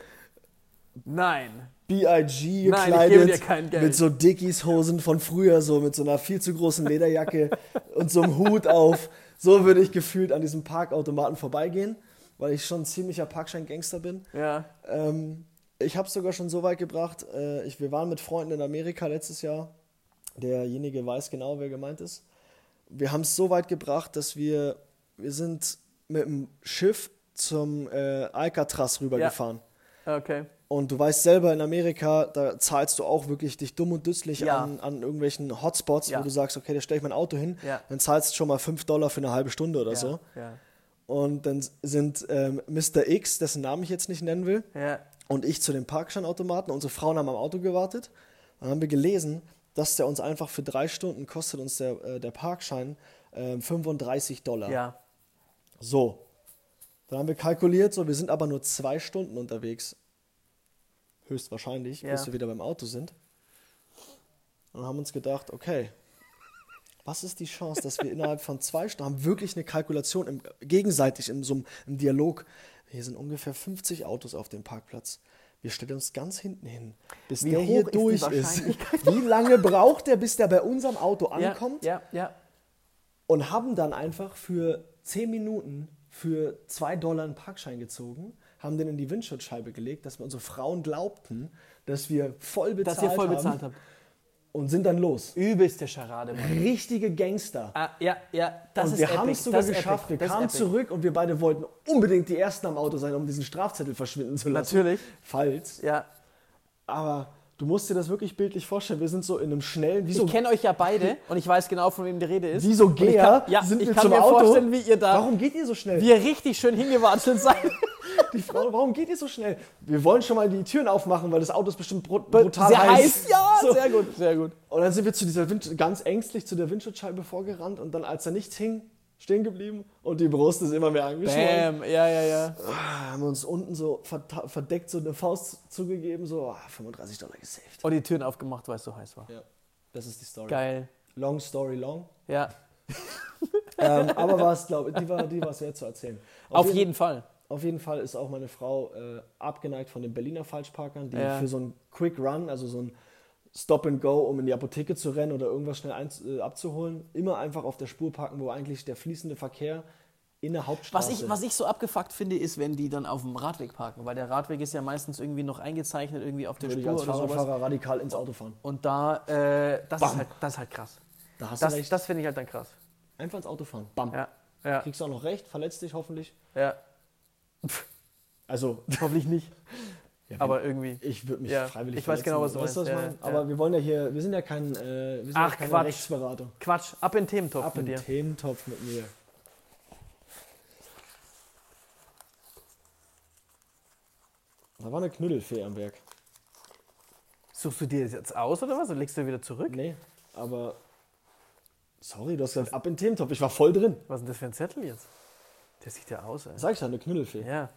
Nein. B.I.G. Gekleidet, mit so Dickies-Hosen von früher, so mit so einer viel zu großen Lederjacke und so einem Hut auf. So würde ich gefühlt an diesem Parkautomaten vorbeigehen, weil ich schon ein ziemlicher Parkschein-Gangster bin. Ja. Ähm, ich habe es sogar schon so weit gebracht. Äh, ich, wir waren mit Freunden in Amerika letztes Jahr. Derjenige weiß genau, wer gemeint ist. wir haben es so weit gebracht, dass wir, wir sind mit dem Schiff zum äh, Alcatraz rübergefahren. Okay. Und du weißt selber, in Amerika, da zahlst du auch wirklich dich dumm und düsslich Ja. an, an irgendwelchen Hotspots, Ja. wo du sagst, okay, da stelle ich mein Auto hin, Ja. dann zahlst du schon mal 5 Dollar für eine halbe Stunde oder so. Und dann sind ähm, Mr. X, dessen Namen ich jetzt nicht nennen will, und ich zu dem Parkscheinautomaten. Unsere Frauen haben am Auto gewartet. Dann haben wir gelesen, dass der uns einfach für drei Stunden kostet uns der, äh, der Parkschein äh, 35 Dollar. So. Dann haben wir kalkuliert, so, wir sind aber nur zwei Stunden unterwegs. Höchstwahrscheinlich, Ja. bis wir wieder beim Auto sind. Und haben uns gedacht, okay, was ist die Chance, dass wir innerhalb von zwei Stunden, haben wirklich eine Kalkulation im, gegenseitig in so einem im Dialog. Hier sind ungefähr 50 Autos auf dem Parkplatz. Wir stellen uns ganz hinten hin, bis Wie der hier ist durch ist. Wie lange braucht der, bis der bei unserem Auto Ja, ankommt? ja, ja. und haben dann einfach für 10 Minuten für 2 Dollar einen Parkschein gezogen, haben den in die Windschutzscheibe gelegt, dass wir unsere Frauen glaubten, dass wir voll bezahlt, Dass ihr voll haben bezahlt habt. und sind dann los. Übelste Scharade, Mann. Richtige Gangster. Ah, ja, ja, das und ist wir haben es sogar das geschafft. Wir kamen zurück und wir beide wollten unbedingt die Ersten am Auto sein, um diesen Strafzettel verschwinden zu lassen. Natürlich. Falls. Ja. Aber du musst dir das wirklich bildlich vorstellen. Wir sind so in einem schnellen, wie so, Ich kenne euch ja beide und ich weiß genau, von wem die Rede ist. wie so kann, ja, sind ich wir kann zum mir Auto. vorstellen, wie ihr da, Warum geht ihr so schnell? wie ihr richtig schön hingewatschelt seid. Die Frau, warum geht ihr so schnell? Wir wollen schon mal die Türen aufmachen, weil das Auto ist bestimmt brut brutal Sehr heiß. heiß, ja, So. sehr gut, sehr gut. Und dann sind wir zu dieser Wind ganz ängstlich zu der Windschutzscheibe vorgerannt und dann, als da nichts hing, stehen geblieben und die Brust ist immer mehr angeschwollen. Bam, ja, ja, ja. Ah, Haben uns unten so verdeckt so eine Faust zugegeben, so ah, 35 Dollar gesaved. Und die Türen aufgemacht, weil es so heiß war. Ja, das ist die Story. Geil. Long story long. Ja, ähm, aber war es, glaube die war, die war es wert zu erzählen. auf jeden Fall. Auf jeden Fall ist auch meine Frau äh, abgeneigt von den Berliner Falschparkern, die Ja. für so einen Quick Run, also so ein Stop and Go, um in die Apotheke zu rennen oder irgendwas schnell einz- äh, abzuholen, immer einfach auf der Spur parken, wo eigentlich der fließende Verkehr in der Was Hauptstraße. ich, was ich so abgefuckt finde, ist, wenn die dann auf dem Radweg parken, weil der Radweg ist ja meistens irgendwie noch eingezeichnet, irgendwie auf der würde ich Spur als oder sowas. Fahrradfahrer radikal ins Auto fahren. Und da, äh, das, ist halt, das ist halt krass. Da hast Das, du recht. das finde ich halt dann krass. Einfach ins Auto fahren. Bam. Ja, ja, Kriegst du auch noch recht, verletzt dich hoffentlich. ja. Also, Hoffentlich nicht. ja, Aber irgendwie. ich würde mich Ja, freiwillig ich weiß genau, was du Weißt was meinst. meine? Ja, Aber wir wollen ja hier, wir sind ja kein, äh, wir sind Ach, ja keine Quatsch. Rechtsberatung. Quatsch, ab in den Thementopf Ab mit in dir. den Thementopf mit mir. Da war eine Knüttelfee am Werk. Suchst du dir das jetzt aus oder was? Und legst du wieder zurück? Nee, aber. Sorry, du hast gesagt, ab in den Thementopf. Ich war voll drin. Was ist denn das für ein Zettel jetzt? Der sieht ja aus, ey. Sag ich ja, eine Knüttelfee. Ja.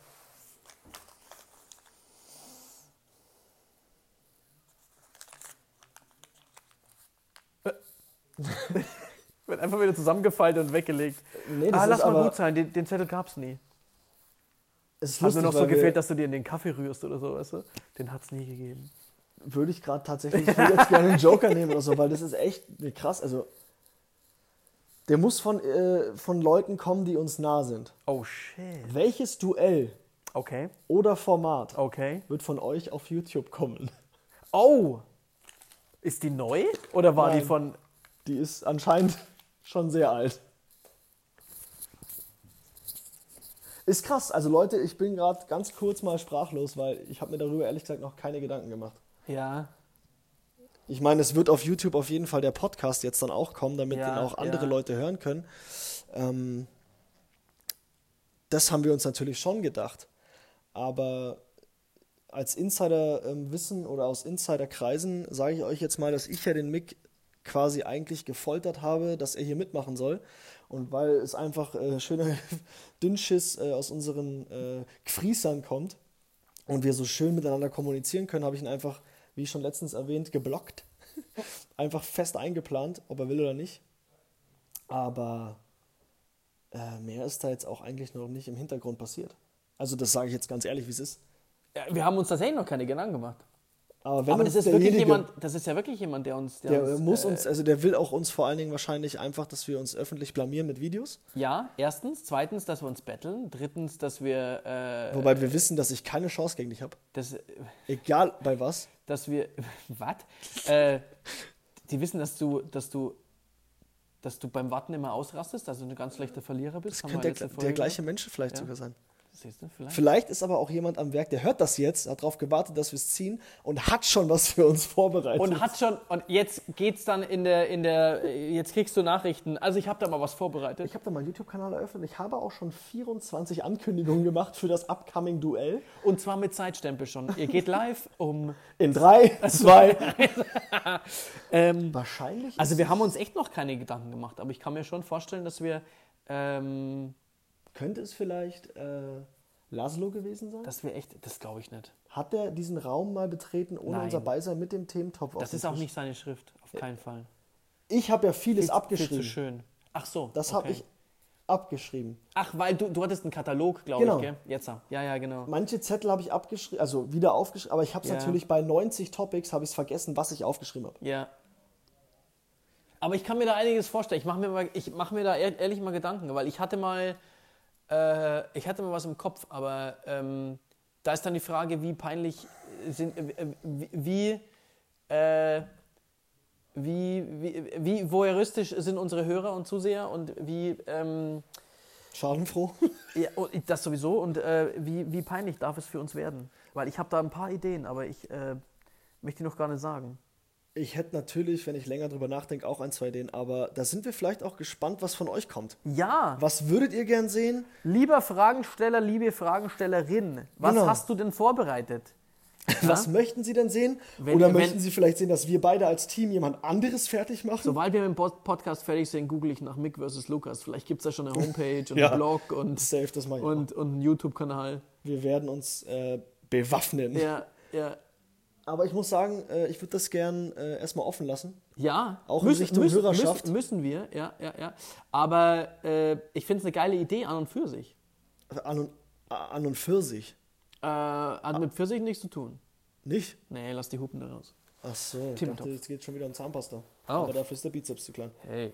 Wird einfach wieder zusammengefaltet und weggelegt. Nee, das Ah, lass mal gut sein, den, den Zettel gab's nie. Es ist Hat nur noch so gefehlt, dass du dir in den Kaffee rührst oder so, weißt du? Den hat's nie gegeben. würde ich gerade tatsächlich ich würde jetzt gerne einen Joker nehmen oder so, weil das ist echt krass. Also, der muss von, äh, von Leuten kommen, die uns nah sind. Oh shit. Welches Duell Okay, oder Format okay. wird von euch auf YouTube kommen? Oh! Ist die neu? Oder war die Nein. von. Die ist anscheinend schon sehr alt. Ist krass. Also Leute, ich bin gerade ganz kurz mal sprachlos, weil ich habe mir darüber ehrlich gesagt noch keine Gedanken gemacht. Ja. Ich meine, es wird auf YouTube auf jeden Fall der Podcast jetzt dann auch kommen, damit Ja, den auch andere ja. Leute hören können. Ähm, das haben wir uns natürlich schon gedacht. Aber als Insider-Wissen oder aus Insiderkreisen sage ich euch jetzt mal, dass ich ja den Mick quasi eigentlich gefoltert habe, dass er hier mitmachen soll. Und weil es einfach äh, schöner Dünnschiss äh, aus unseren äh, Gfriesern kommt und wir so schön miteinander kommunizieren können, habe ich ihn einfach, wie schon letztens erwähnt, geblockt. einfach fest eingeplant, ob er will oder nicht. Aber äh, mehr ist da jetzt auch eigentlich noch nicht im Hintergrund passiert. Also das sage ich jetzt ganz ehrlich, wie es ist. ja. Wir haben uns tatsächlich noch keine Gedanken gemacht. Aber wenn Aber das ist wirklich jemand, das ist ja wirklich jemand, der uns. der uns, muss äh, uns, also der will auch uns vor allen Dingen wahrscheinlich einfach, dass wir uns öffentlich blamieren mit Videos. Ja, erstens. Zweitens, dass wir uns betteln. Drittens, dass wir. Äh, Wobei wir wissen, dass ich keine Chance gegen dich habe. das, Egal bei was. dass wir. Was? Äh, die wissen, dass du, dass du dass du beim Warten immer ausrastest, also ein ganz schlechter Verlierer bist. Das könnte der, der gleiche Mensch vielleicht Ja. sogar sein. Vielleicht. Vielleicht ist aber auch jemand am Werk, der hört das jetzt, hat darauf gewartet, dass wir es ziehen und hat schon was für uns vorbereitet. Und hat schon, und jetzt geht's dann in der, in der, jetzt kriegst du Nachrichten. Also ich habe da mal was vorbereitet. ich habe da meinen YouTube-Kanal eröffnet ich habe auch schon 24 Ankündigungen gemacht für das upcoming Duell. Und zwar mit Zeitstempel schon. Ihr geht live um. In drei, zwei. Ähm, Wahrscheinlich. also wir haben uns echt noch keine Gedanken gemacht, aber ich kann mir schon vorstellen, dass wir, ähm, Könnte es vielleicht äh, Laszlo gewesen sein? dass wir echt, das glaube ich nicht. Hat der diesen Raum mal betreten ohne Nein. unser Beisein mit dem Thementopf? Das ist auch Tisch? nicht seine Schrift, auf keinen Fall. Ich habe ja vieles Viel- abgeschrieben. Viel zu schön. Ach so. Das habe okay. ich abgeschrieben. Ach, weil du, du hattest einen Katalog, glaube Genau. ich, gell? Jetzt, ja, ja, genau. Manche Zettel habe ich abgeschrieben, also wieder aufgeschrieben, aber ich habe es Ja. natürlich bei 90 Topics habe ich es vergessen, was ich aufgeschrieben habe. Ja. Aber ich kann mir da einiges vorstellen. Ich mache mir, mal- ich mach mir da ehr- ehrlich mal Gedanken, weil ich hatte mal, äh, ich hatte mal was im Kopf, aber ähm, da ist dann die Frage, wie peinlich sind, äh, wie, wie, äh, wie, wie, wie voyeuristisch sind unsere Hörer und Zuseher und wie, ähm, Schadenfroh. ja, und das sowieso und äh, wie, wie peinlich darf es für uns werden? Weil ich habe da ein paar Ideen, aber ich äh, möchte die noch gar nicht sagen. Ich hätte natürlich, wenn ich länger drüber nachdenke, auch ein, zwei Ideen, aber da sind wir vielleicht auch gespannt, was von euch kommt. Ja, Was würdet ihr gern sehen? Lieber Fragensteller, liebe Fragenstellerin, was Genau. hast du denn vorbereitet? Was möchten Sie denn sehen? Wenn- Oder wenn- möchten Sie vielleicht sehen, dass wir beide als Team jemand anderes fertig machen? Sobald wir mit dem Pod- Podcast fertig sind, google ich nach Mick vs. Lukas. Vielleicht gibt es da schon eine Homepage und Ja. einen Blog und, Safe, und, und einen YouTube-Kanal. Wir werden uns äh, bewaffnen. Ja, ja. Aber ich muss sagen, äh, ich würde das gern äh, erstmal offen lassen. Ja, Auch in Richtung Hörerschaft. Müssen, müssen wir, ja, ja, ja. Aber äh, ich finde es eine geile Idee an und für sich. An und, an und für sich. Äh, hat mit für sich nichts zu tun. Nicht? Nee, lass die Hupen da raus. Ach so, dachte, jetzt geht schon wieder um Zahnpasta. Oh. Aber dafür ist der Bizeps zu klein. Hey,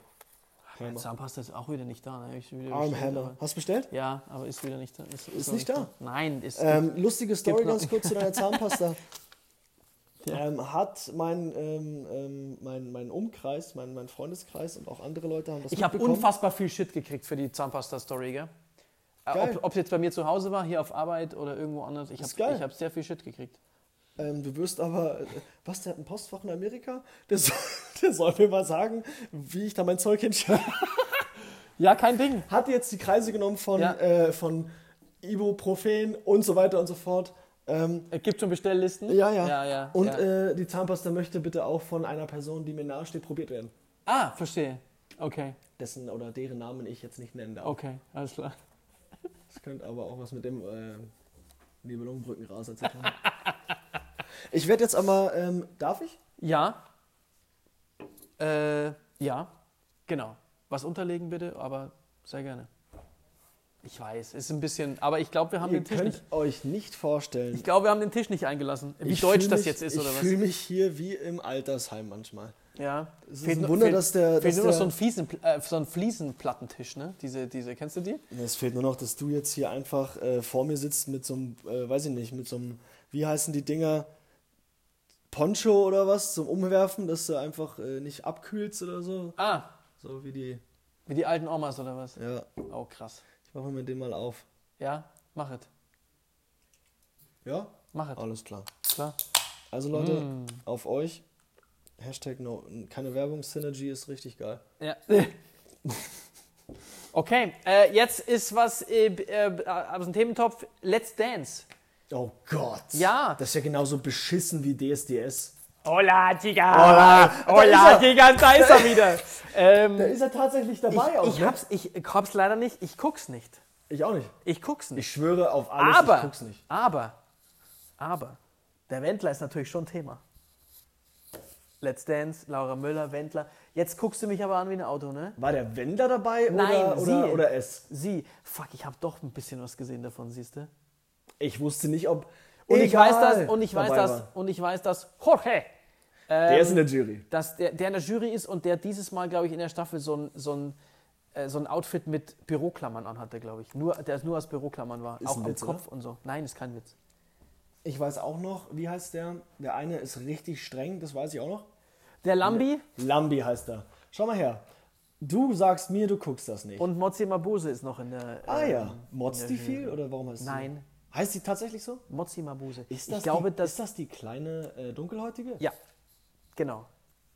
Hammer. Zahnpasta ist auch wieder nicht da. Ne? Ich wieder Arm bestellt, Hammer. aber- Hast du bestellt? Ja, aber ist wieder nicht da. Ist, Ist noch nicht da? Nein, ist. Ähm, lustige Story ganz kurz zu deiner Zahnpasta. Ja. ähm, hat mein, ähm, ähm, mein, mein Umkreis, mein, mein Freundeskreis und auch andere Leute haben das Ich habe unfassbar viel Shit gekriegt für die Zahnpasta-Story, gell? Äh, Geil. Ob es jetzt bei mir zu Hause war, hier auf Arbeit oder irgendwo anders. Ich habe hab sehr viel Shit gekriegt. Ähm, du wirst aber, äh, was, der hat ein Postfach in Amerika? Der soll, der soll mir mal sagen, wie ich da mein Zeug hinstelle. Ja, kein Ding. Hat jetzt die Kreise genommen von, Ja. äh, von Ibuprofen und so weiter und so fort. Ähm, Es gibt schon Bestelllisten. ja, ja. ja, ja und ja. Äh, die Zahnpasta möchte bitte auch von einer Person, die mir nahesteht, probiert werden. ah, verstehe. Okay, Dessen oder deren Namen ich jetzt nicht nennen darf. okay, alles klar. Das könnte aber auch was mit dem äh, Nibelungenbrückenraser zu tun ich werde jetzt aber, ähm, darf ich? Ja. Äh, ja, genau. Was unterlegen bitte, aber sehr gerne. Ich weiß, ist ein bisschen, aber ich glaube, wir haben Ihr den Tisch könnt nicht. euch nicht vorstellen. Ich glaube, wir haben den Tisch nicht eingelassen. Wie Ich deutsch das mich, jetzt ist ich oder was? fühle mich hier wie im Altersheim manchmal. Ja. Es ist ein Wunder, dass der- Fehlt dass nur noch so ein, Fliesen, äh, so ein Fliesenplattentisch, ne? Diese, diese, kennst du die? Es fehlt nur noch, dass du jetzt hier einfach äh, vor mir sitzt mit so einem, äh, weiß ich nicht, mit so einem, wie heißen die Dinger? Poncho oder was zum Umwerfen, dass du einfach äh, nicht abkühlst oder so. Ah, So wie die, wie die alten Omas oder was? ja. Oh, krass. Ich mache mir den mal auf. Ja, mach es. Ja? Mach es. Alles klar. Klar. Also Leute, Mm. auf euch. Hashtag no, keine Werbung, Synergy ist richtig geil. Ja. Okay, äh, jetzt ist was äh, äh, aus dem Thementopf Let's Dance. Oh Gott. Ja. Das ist ja genauso beschissen wie DSDS. Hola, Chica! Hola. Hola, Da ist er. Chica, da ist er wieder. ähm, Da ist er tatsächlich ich, dabei auch, ich, ne? hab's, ich hab's leider nicht, ich guck's nicht. Ich auch nicht. Ich guck's nicht. Ich schwöre auf alles, ich aber, guck's nicht. aber, aber, der Wendler ist natürlich schon Thema. Let's Dance, Laura Müller, Wendler. Jetzt guckst du mich aber an wie ein Auto, ne? War der Wender dabei Nein, oder, sie. oder, oder es? Sie, fuck, ich habe doch ein bisschen was gesehen davon, siehst du? Ich wusste nicht, ob. Und ich weiß das, und ich weiß das, war. und ich weiß das, Jorge, Der ist in der Jury. dass der, der in der Jury ist und der dieses Mal, glaube ich, in der Staffel so ein, so ein, äh, so ein Outfit mit Büroklammern anhatte, glaube ich. Nur, der nur aus Büroklammern war. Ist auch am Witz, Kopf und so. Nein, ist kein Witz. Ich weiß auch noch, wie heißt der? Der eine ist richtig streng, das weiß ich auch noch. Der Lambi, Lambi heißt er. Schau mal her. Du sagst mir, du guckst das nicht. Und Mozzi Mabuse ist noch in der. ah ja. ähm, Motzt in die viel oder warum heißt? Nein, Heißt die tatsächlich so? Mozzi Mabuse. Ist das, ich glaube, die, dass. ist das die kleine äh, dunkelhäutige? ja, genau.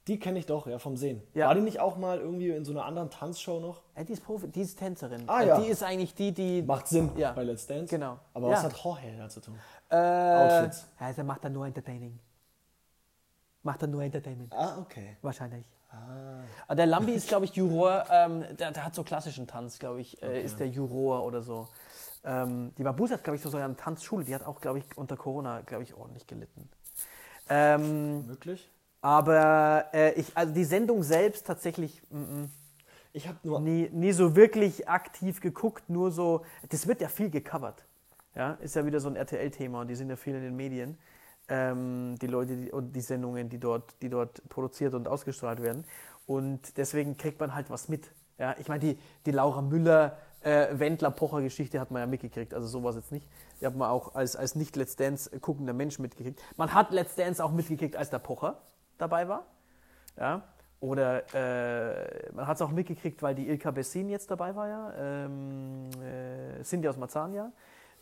Die kenne ich doch, ja, vom Sehen. Ja. War die nicht auch mal irgendwie in so einer anderen Tanzshow noch? Ja, die ist Profi, die ist Tänzerin. Ah, Äh, ja. Die ist eigentlich die, die. Macht Sinn Ja. bei Let's Dance. Genau. Aber was hat Jorge da zu tun? Äh, Outfits. Ja, der macht dann nur Entertaining. Macht dann nur Entertainment. Ah, okay. Wahrscheinlich. Ah. Der Lambi ist, glaube ich, Juror. Ähm, der, der hat so klassischen Tanz, glaube ich. Äh, Ist der Juror oder so. Ähm, die Mabuse hat, glaube ich, so sogar eine Tanzschule. Die hat auch, glaube ich, unter Corona, glaube ich, ordentlich gelitten. Ähm, Möglich? aber äh, ich, also die Sendung selbst tatsächlich mm, mm, Ich habe nur. nie, nie so wirklich aktiv geguckt, nur so, das wird ja viel gecovert. Ja, ist ja wieder so ein RTL-Thema und die sind ja viel in den Medien. Ähm, die Leute die, und die Sendungen, die dort, die dort produziert und ausgestrahlt werden. Und deswegen kriegt man halt was mit. Ja, ich meine, die, die Laura Müller, äh, Wendler-Pocher-Geschichte hat man ja mitgekriegt, also sowas jetzt nicht. Die hat man auch als, als nicht Let's Dance guckender Mensch mitgekriegt. Man hat Let's Dance auch mitgekriegt, als der Pocher dabei war. Ja. Oder äh, man hat es auch mitgekriegt, weil die Ilka Bessin jetzt dabei war, ja. Ähm, äh, Cindy aus Marzahn, ja.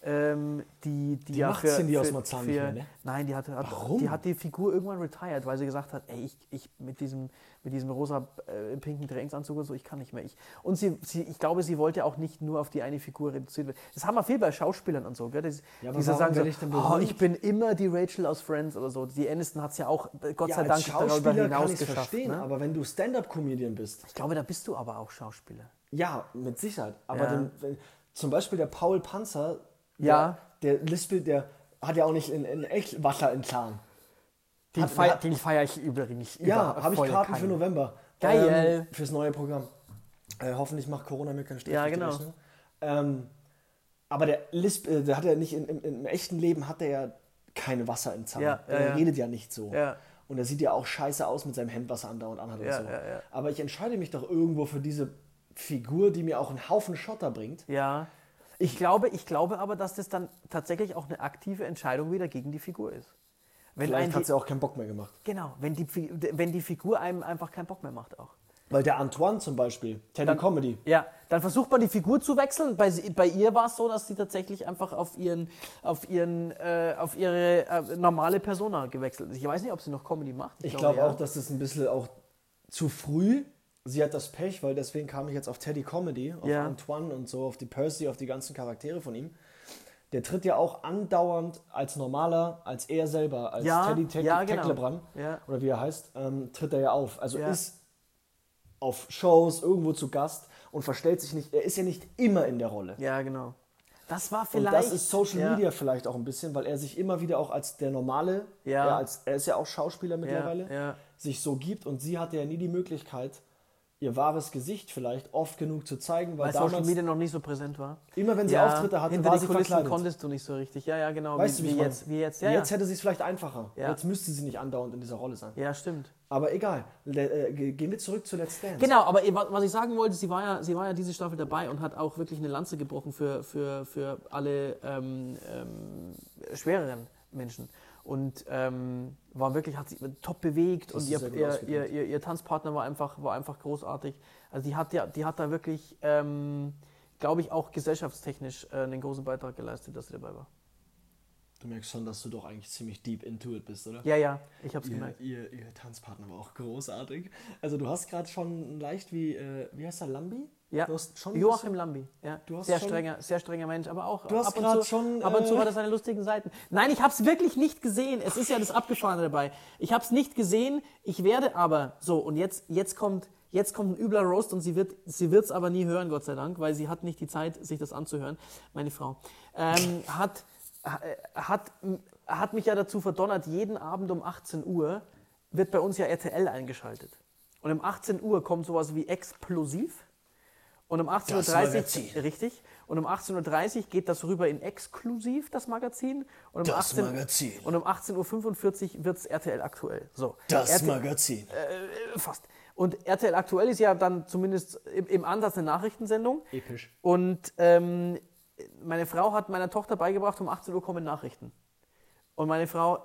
Ähm, die, die, Die ja macht für, Cindy aus Marzahn für, nicht mehr, ne? Nein, die hat, hat, Warum? die hat die Figur irgendwann retired, weil sie gesagt hat, ey, ich, ich mit diesem, mit diesem rosa äh, pinken Trainingsanzug und so, ich kann nicht mehr. Ich, und sie, sie, ich glaube, sie wollte auch nicht nur auf die eine Figur reduziert werden. Das haben wir viel bei Schauspielern und so, gell? Das, Ja, die warum sagen so, ich oh, ich bin immer die Rachel aus Friends oder so. Die Aniston hat es ja auch, äh, Gott Ja, sei Dank, darüber Schauspieler kann hinaus es geschafft. verstehen, ne? aber wenn du Stand-Up-Comedian bist, Ich glaube, da bist du aber auch Schauspieler. ja, mit Sicherheit. Aber Ja. den, wenn, zum Beispiel der Paul Panzer, Ja. der lispelt, der hat ja auch nicht in, in echt Wasser in Zahn. Den, feier, feiere ich übrigens. Ja, habe ich Karten keinen. für November. Geil. Ähm, fürs neue Programm. Äh, hoffentlich macht Corona mir keinen Strich. Ja, durch genau. Ähm, aber der Lisp, äh, der hat ja nicht, in, im, im echten Leben hat er ja keine Wasser im Zahn. Ja, ja, er redet ja nicht so. Ja. Und er sieht ja auch scheiße aus mit seinem Hemd, was er andauernd anhat und so. ja, ja. Aber ich entscheide mich doch irgendwo für diese Figur, die mir auch einen Haufen Schotter bringt. Ja. Ich glaube, ich glaube aber, dass das dann tatsächlich auch eine aktive Entscheidung wieder gegen die Figur ist. Wenn Vielleicht hat sie auch keinen Bock mehr gemacht. genau, wenn die, wenn die Figur einem einfach keinen Bock mehr macht auch. Weil der Antoine zum Beispiel, Teddy Dann- Comedy, Ja, dann versucht man die Figur zu wechseln. Bei, bei ihr war es so, dass sie tatsächlich einfach auf, ihren, auf, ihren, äh, auf ihre äh, normale Persona gewechselt ist. Ich weiß nicht, ob sie noch Comedy macht. Ich glaube ja. auch, dass das ein bisschen auch zu früh. Sie hat das Pech, weil deswegen kam ich jetzt auf Teddy Comedy, auf Ja. Antoine und so, auf die Percy, auf die ganzen Charaktere von ihm. Der tritt ja auch andauernd als normaler, als er selber, als Ja, Teddy Te ja, genau. Tecklebrand, oder wie er heißt, ähm, tritt er ja auf. Also ist auf Shows irgendwo zu Gast und verstellt sich nicht. Er ist ja nicht immer in der Rolle. Ja, genau. Das war Und vielleicht. das ist Social ja, Media vielleicht auch ein bisschen, weil er sich immer wieder auch als der normale, Ja. er, als, er ist ja auch Schauspieler mittlerweile, ja. sich so gibt und sie hatte ja nie die Möglichkeit, ihr wahres Gesicht vielleicht oft genug zu zeigen, weil, Weil Social damals, Media noch nicht so präsent war. immer wenn sie ja, Auftritte hatte, hinter war die sie Kulissen verkleidet. konntest du nicht so richtig. Ja, ja, genau. Weißt wie, du, wie wie, jetzt, wie jetzt. Ja, Jetzt ja. hätte sie es vielleicht einfacher. Ja. Jetzt müsste sie nicht andauernd in dieser Rolle sein. ja, stimmt. Aber egal, Le äh, ge- gehen wir zurück zu Let's Dance. Genau, aber wa- was ich sagen wollte, sie war ja, sie war ja diese Staffel dabei und hat auch wirklich eine Lanze gebrochen für, für, für alle ähm, ähm, schwereren Menschen. Und ähm, war wirklich, hat sich top bewegt Das und ihr, ihr, ihr, ihr, ihr Tanzpartner war einfach, war einfach großartig. Also die hat ja, die hat da wirklich, ähm, glaube ich, auch gesellschaftstechnisch äh, einen großen Beitrag geleistet, dass sie dabei war. Du merkst schon, dass du doch eigentlich ziemlich deep into it bist, oder? Ja, ja, ich habe es Ihr, gemerkt. ihr, ihr Tanzpartner war auch großartig. Also du hast gerade schon leicht wie, äh, wie heißt er, Lambi? Ja, Du hast schon Joachim Lambi. Ja. Du hast sehr, strenger, sehr strenger Mensch, aber auch Du hast ab, und zu, schon, ab und zu äh, hat er seine lustigen Seiten. Nein, ich habe es wirklich nicht gesehen. Es ist ja das Abgefahrene dabei. Ich habe es nicht gesehen. Ich werde aber, so, und jetzt, jetzt, kommt, jetzt kommt ein übler Roast und sie wird sie es aber nie hören, Gott sei Dank, weil sie hat nicht die Zeit, sich das anzuhören, meine Frau. Ähm, hat, äh, hat, hat mich ja dazu verdonnert, jeden Abend um 18 Uhr wird bei uns ja RTL eingeschaltet. Und um 18 Uhr kommt sowas wie Explosiv. Und um 18.30 Das Uhr, richtig, und um 18.30 Uhr geht das rüber in Exklusiv, das Magazin. Und um Das 18, Magazin. Und um 18.45 Uhr wird es RTL aktuell. So. Das RTL Magazin. äh, fast. Und RTL aktuell ist ja dann zumindest im, im Ansatz eine Nachrichtensendung. Episch. Und ähm, meine Frau hat meiner Tochter beigebracht, um 18 Uhr kommen Nachrichten. Und meine Frau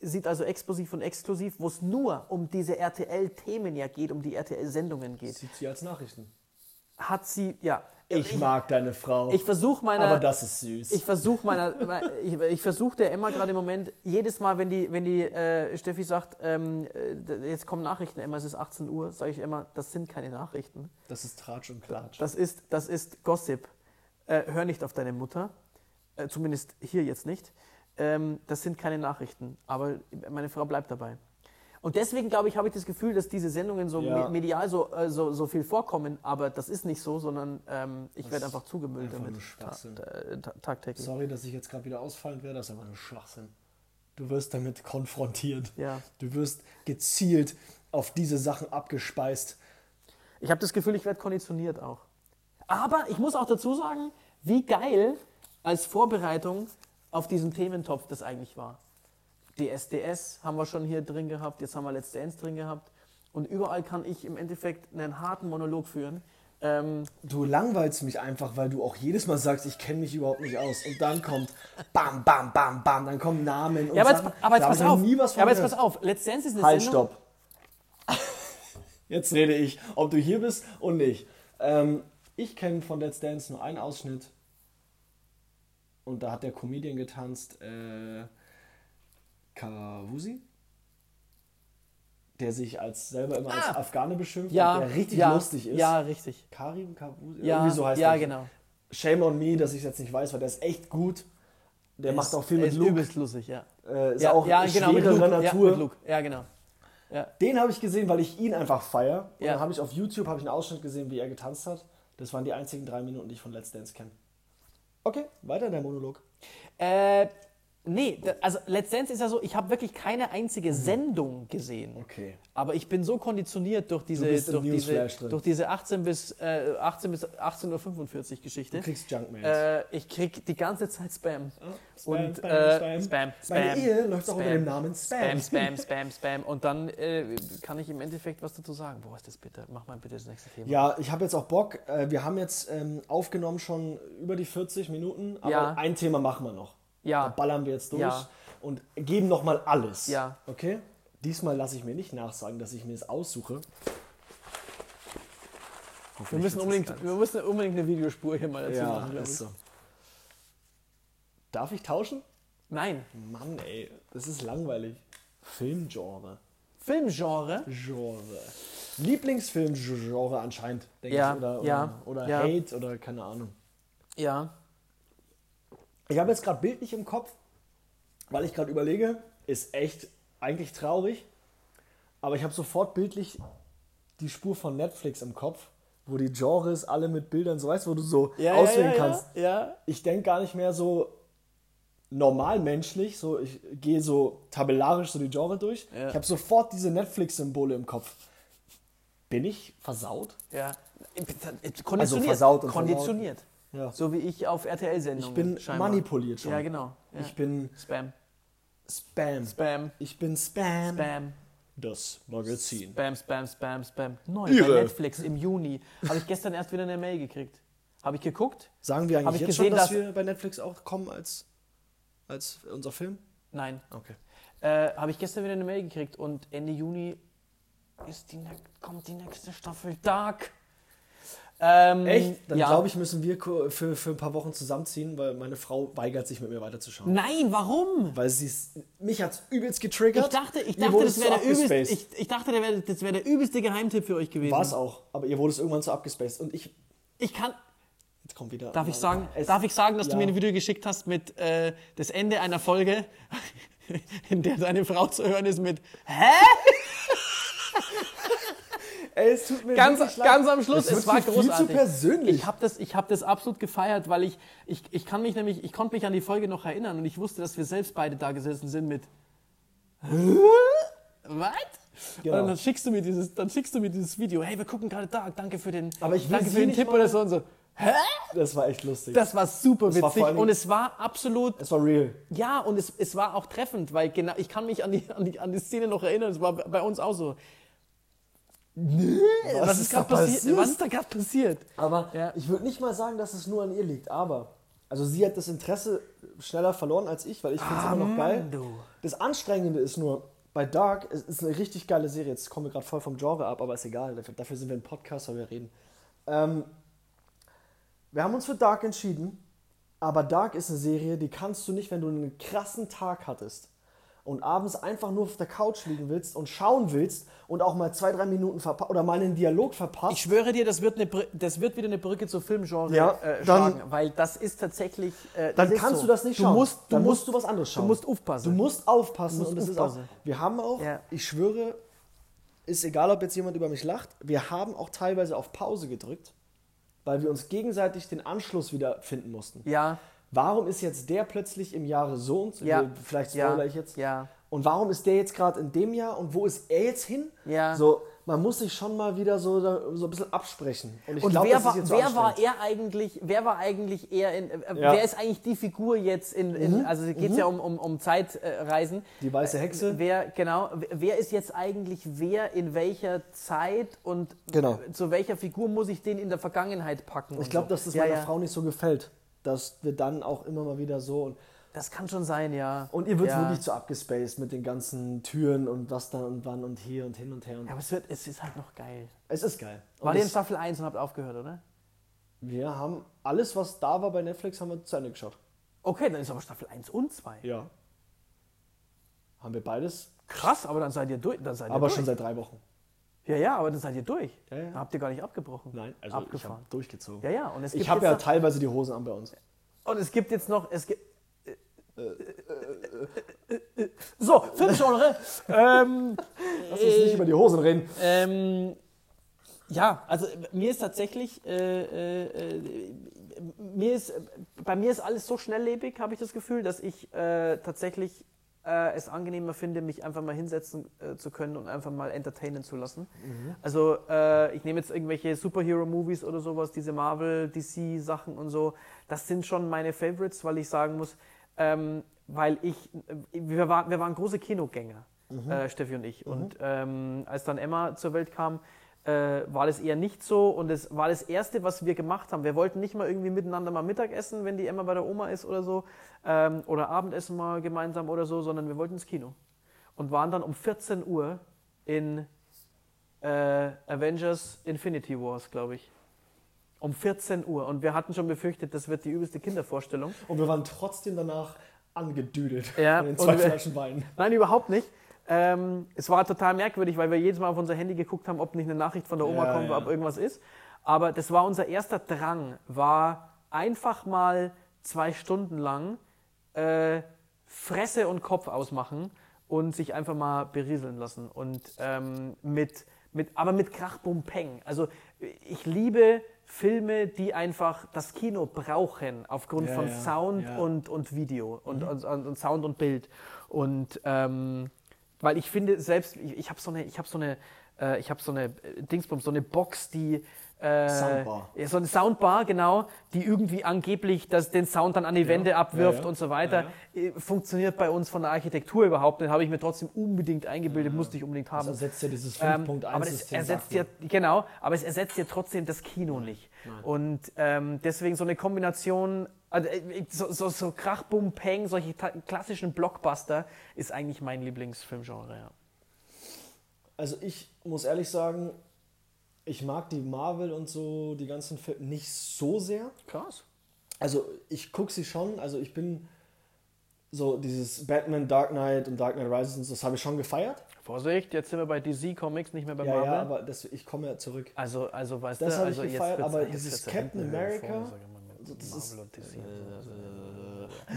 sieht also explosiv und exklusiv, wo es nur um diese RTL-Themen ja geht, um die RTL-Sendungen geht. Sieht sie als Nachrichten. Hat sie, ja. Ich, mag deine Frau. Ich versuche meiner. aber das ist süß. Ich versuche meiner, ich, ich versuche der Emma gerade im Moment, jedes Mal, wenn die, wenn die äh, Steffi sagt, ähm, äh, jetzt kommen Nachrichten, Emma, es ist 18 Uhr, sage ich immer, das sind keine Nachrichten. das ist Tratsch und Klatsch. Das ist, das ist Gossip. Äh, hör nicht auf deine Mutter. Äh, zumindest hier jetzt nicht. Ähm, das sind keine Nachrichten. Aber meine Frau bleibt dabei. Und deswegen, glaube ich, habe ich das Gefühl, dass diese Sendungen so Ja. me- medial so, äh, so, so viel vorkommen. Aber das ist nicht so, sondern ähm, ich werde einfach zugemüllt einfach damit. Ta äh, ta tagtäglich. Sorry, dass ich jetzt gerade wieder ausfallend werde, das ist einfach nur Schwachsinn. Du wirst damit konfrontiert. Ja. Du wirst gezielt auf diese Sachen abgespeist. Ich habe das Gefühl, ich werde konditioniert auch. Aber ich muss auch dazu sagen, wie geil als Vorbereitung auf diesen Thementopf das eigentlich war. Die SDS haben wir schon hier drin gehabt, jetzt haben wir Let's Dance drin gehabt. Und überall kann ich im Endeffekt einen harten Monolog führen. Ähm, Du langweilst mich einfach, weil du auch jedes Mal sagst, ich kenne mich überhaupt nicht aus. Und dann kommt bam, bam, bam, bam, dann kommen Namen und ja, aber jetzt, Sachen. aber jetzt pass auf. Nie was von ja, aber jetzt pass auf. Let's Dance ist eine Halt, Sendung. stopp. Jetzt rede ich, ob du hier bist und nicht. Ähm, ich kenne von Let's Dance nur einen Ausschnitt. Und da hat der Comedian getanzt, äh, Kavusi, der sich als selber immer als Ah. Afghane beschimpft Ja, und der richtig ja, lustig ist. Ja, richtig. Karim Kavusi? Ja, Irgendwie so heißt ja genau. Shame on me, dass ich es jetzt nicht weiß, weil der ist echt gut. Der macht Ist- auch viel mit ist Luke. übelst lustig, ja. Äh, ist ja, auch ja, genau, mit schwerere Luke. Natur. Ja, Luke. ja, genau. Ja. Den habe ich gesehen, weil ich ihn einfach feier. Und Ja. dann habe ich auf YouTube habe ich einen Ausschnitt gesehen, wie er getanzt hat. Das waren die einzigen drei Minuten, die ich von Let's Dance kenne. Okay, weiter der Monolog. Äh, nee, also Dance ist ja so, ich habe wirklich keine einzige Sendung gesehen. Okay. Aber ich bin so konditioniert durch diese, durch diese, durch diese 18 bis, äh, 18 bis 18.45 Uhr Geschichte. Du kriegst Junkmails. Äh, ich krieg die ganze Zeit Spam. Spam, und, Spam, äh, Spam. Spam, Spam. Meine Ehe läuft auch unter Spam, dem Namen Spam. Spam, Spam, Spam, Spam. Und dann äh, kann ich im Endeffekt was dazu sagen. Wo ist das bitte? Mach mal bitte das nächste Thema. Ja, ich habe jetzt auch Bock. Äh, Wir haben jetzt ähm, aufgenommen schon über die 40 Minuten, aber Ja. ein Thema machen wir noch. Da Ja, ballern wir jetzt durch Ja. und geben nochmal alles. Ja. Okay? Diesmal lasse ich mir nicht nachsagen, dass ich mir es aussuche. wir müssen, unbedingt, wir müssen unbedingt eine Videospur hier mal dazu Ja, machen. ist so. Darf ich tauschen? Nein. Mann, ey, das ist langweilig. Filmgenre. Filmgenre. Genre. Lieblingsfilmgenre anscheinend, denke Ja, ich. Oder, ja, oder, oder ja. Hate oder keine Ahnung. Ja. Ich habe jetzt gerade bildlich im Kopf, weil ich gerade überlege, ist echt eigentlich traurig, aber ich habe sofort bildlich die Spur von Netflix im Kopf, wo die Genres alle mit Bildern, so weißt du, wo du so Ja, auswählen ja, ja, kannst. Ja. Ich denke gar nicht mehr so normal menschlich, so ich gehe so tabellarisch so die Genre durch. Ich habe sofort diese Netflix-Symbole im Kopf. Bin ich versaut? Ja. Konditioniert. versaut und Konditioniert. Ja. So wie ich auf RTL-Sendungen. Ich bin scheinbar. manipuliert schon. Ja, genau. Ja. Ich bin Spam. Spam. Spam. Ich bin Spam. Spam. Das Magazin. Spam, Spam, Spam, Spam. Neu Ihre. bei Netflix im Juni. Habe ich gestern erst wieder eine Mail gekriegt. Habe ich geguckt? Sagen wir eigentlich ich jetzt gesehen, schon, dass, dass- wir bei Netflix auch kommen als, als unser Film? Nein. Okay. Äh, Habe ich gestern wieder eine Mail gekriegt und Ende Juni ist die, ne- kommt die nächste Staffel Dark. Ähm, Echt? Dann ja. glaube ich, müssen wir für, für ein paar Wochen zusammenziehen, weil meine Frau weigert sich mit mir weiterzuschauen. Nein, warum? Weil sie mich hat übelst Ich getriggert. dachte, ich dachte, das wäre der, übelst, ich, ich dachte, der wär, das wäre der übelste Geheimtipp für euch gewesen. War es auch. Aber ihr wurde es irgendwann so abgespaced. Und ich. Ich kann. Jetzt kommt wieder. Darf ich sagen, Es- darf ich sagen, dass du ja. mir ein Video geschickt hast mit äh, das Ende einer Folge, in der deine Frau zu hören ist mit Hä? Ey, es tut mir Ganz, wirklich leid. ganz am Schluss, Es war so viel zu großartig. persönlich. Ich habe das, ich hab das absolut gefeiert, weil ich, ich, ich kann mich nämlich, ich konnte mich an die Folge noch erinnern und ich wusste, dass wir selbst beide da gesessen sind mit? Was? Genau. Und dann schickst du mir dieses, dann schickst du mir dieses Video. Hey, wir gucken gerade Dark. Danke für den, Aber ich danke für den Tipp oder so und so. Hä? Das war echt lustig. Das war super Das war witzig allem- und es war absolut es war real. ja, und es, es war auch treffend, weil genau, ich kann mich an die, an, die, an die Szene noch erinnern, es war bei uns auch so. Was, Was ist gerade da passiert? passiert? Was ist da gerade passiert? Aber Ja. ich würde nicht mal sagen, dass es nur an ihr liegt. Aber Also sie hat das Interesse schneller verloren als ich, weil ich finde es immer noch geil. Du. Das Anstrengende ist nur, bei Dark, es ist eine richtig geile Serie. Jetzt kommen wir gerade voll vom Genre ab, aber ist egal. Dafür, dafür sind wir ein Podcast, weil wir reden. Ähm, wir haben uns für Dark entschieden, aber Dark ist eine Serie, die kannst du nicht, wenn du einen krassen Tag hattest und abends einfach nur auf der Couch liegen willst und schauen willst und auch mal zwei, drei Minuten verpasst oder mal einen Dialog verpasst. Ich schwöre dir, das wird, eine, das wird wieder eine Brücke zur Filmgenre Ja, äh, dann- schlagen, weil das ist tatsächlich. Äh, dann das kannst so. du das nicht du schauen. Musst, du dann musst, musst du was anderes schauen. Du musst aufpassen. Du musst aufpassen Du musst und es ist auch. aufpassen. Wir haben auch, Ja. ich schwöre, ist egal, ob jetzt jemand über mich lacht, wir haben auch teilweise auf Pause gedrückt, weil wir uns gegenseitig den Anschluss wieder finden mussten. ja, Warum ist jetzt der plötzlich im Jahre so und so? Ja. Vielleicht Ja. spoiler ich jetzt. Ja. Und warum ist der jetzt gerade in dem Jahr und wo ist er jetzt hin? Ja. So, man muss sich schon mal wieder so, so ein bisschen absprechen. Und ich Und glaube, wer, das war, so wer war er eigentlich, wer war eigentlich eher in, äh, Ja. Mhm. wer ist eigentlich die Figur jetzt in, in also geht es ja um, um, um Zeitreisen. Die weiße Hexe. Wer, genau, wer ist jetzt eigentlich wer in welcher Zeit und Genau. zu welcher Figur muss ich den in der Vergangenheit packen? Ich glaube, so. dass das ja, meiner ja. Frau nicht so gefällt, dass wir dann auch immer mal wieder so und, Das kann schon sein, ja. und ihr wird ja. wirklich zu abgespaced mit den ganzen Türen und was da und wann und hier und hin und her. Und Ja, aber es, wird, es ist halt noch geil. es ist geil. Und War ihr in Staffel 1 und habt aufgehört, oder? wir haben alles, was da war bei Netflix, haben wir zu Ende geschaut. Okay, dann ist aber Staffel 1 und 2. Ja. Haben wir beides, Krass, aber dann seid ihr durch. Dann seid ihr aber durch. schon seit drei Wochen. Ja, ja, aber dann seid ihr durch. Ja, ja. Dann habt ihr gar nicht abgebrochen. Nein, also ich Abgefahren. habe durchgezogen. Ja, ja, und es gibt Ich habe ja teilweise die Hosen an bei uns. Und es gibt jetzt noch, es gibt. So, Filmgenre. ähm, Lass uns nicht über die Hosen reden. ähm, ja, also äh, mir ist tatsächlich, äh, äh, äh, mir ist, bei mir ist alles so schnelllebig, habe ich das Gefühl, dass ich äh, tatsächlich äh, es angenehmer finde, mich einfach mal hinsetzen äh, zu können und einfach mal entertainen zu lassen. Also äh, ich nehme jetzt irgendwelche Superhero-Movies oder sowas, diese Marvel, DC-Sachen und so. Das sind schon meine Favorites, weil ich sagen muss, ähm, weil ich, wir, war, wir waren große Kinogänger, äh, Steffi und ich. Und ähm, als dann Emma zur Welt kam, äh, war das eher nicht so und es war das Erste, was wir gemacht haben. Wir wollten nicht mal irgendwie miteinander mal Mittag essen, wenn die Emma bei der Oma ist oder so, ähm, oder Abendessen mal gemeinsam oder so, sondern wir wollten ins Kino und waren dann um 14 Uhr in äh, Avengers Infinity Wars, glaube ich. Um 14 Uhr. Und wir hatten schon befürchtet, das wird die übelste Kindervorstellung. Und wir waren trotzdem danach angedüdelt Ja, von den zwei wir- Flaschen Wein. Nein, überhaupt nicht. Ähm, es war total merkwürdig, weil wir jedes Mal auf unser Handy geguckt haben, ob nicht eine Nachricht von der Oma Ja, kommt, ja. ob irgendwas ist. Aber das war unser erster Drang, war einfach mal zwei Stunden lang äh, Fresse und Kopf ausmachen und sich einfach mal berieseln lassen. Und ähm, mit, mit, aber mit Krach, Bum, Peng. Also ich liebe Filme, die einfach das Kino brauchen, aufgrund Ja, von Sound und, und Video und, und, und, und Sound und Bild. Und ähm, weil ich finde selbst, ich, ich habe so eine, ich habe so eine, äh, ich habe so eine äh, Dingsbums, so eine Box, die äh, Soundbar. Ja, so eine Soundbar, genau, die irgendwie angeblich das, den Sound dann an die Wände abwirft ja, ja. und so weiter. Äh, Funktioniert bei uns von der Architektur überhaupt nicht. Habe ich mir trotzdem unbedingt eingebildet, musste ich unbedingt haben. Das ersetzt ja dieses Ähm, 5.1 aber das ersetzt ja, genau, aber es ersetzt ja trotzdem das Kino nicht. Und ähm, deswegen so eine Kombination, also, äh, so, so, so Krach, Bum, Peng, solche klassischen Blockbuster ist eigentlich mein Lieblingsfilmgenre. Ja. Also ich muss ehrlich sagen, ich mag die Marvel und so, die ganzen Filme nicht so sehr. Krass. Also ich gucke sie schon, also ich bin so dieses Batman, Dark Knight und Dark Knight Rises, und so, das habe ich schon gefeiert. Vorsicht, jetzt sind wir bei DC Comics, nicht mehr bei Ja, Marvel. ja, aber das, ich komme ja zurück. also, also, weißt Das du, habe ich also jetzt gefeiert, aber jetzt dieses wird's ja Captain America, Das Marvel ist- und DC.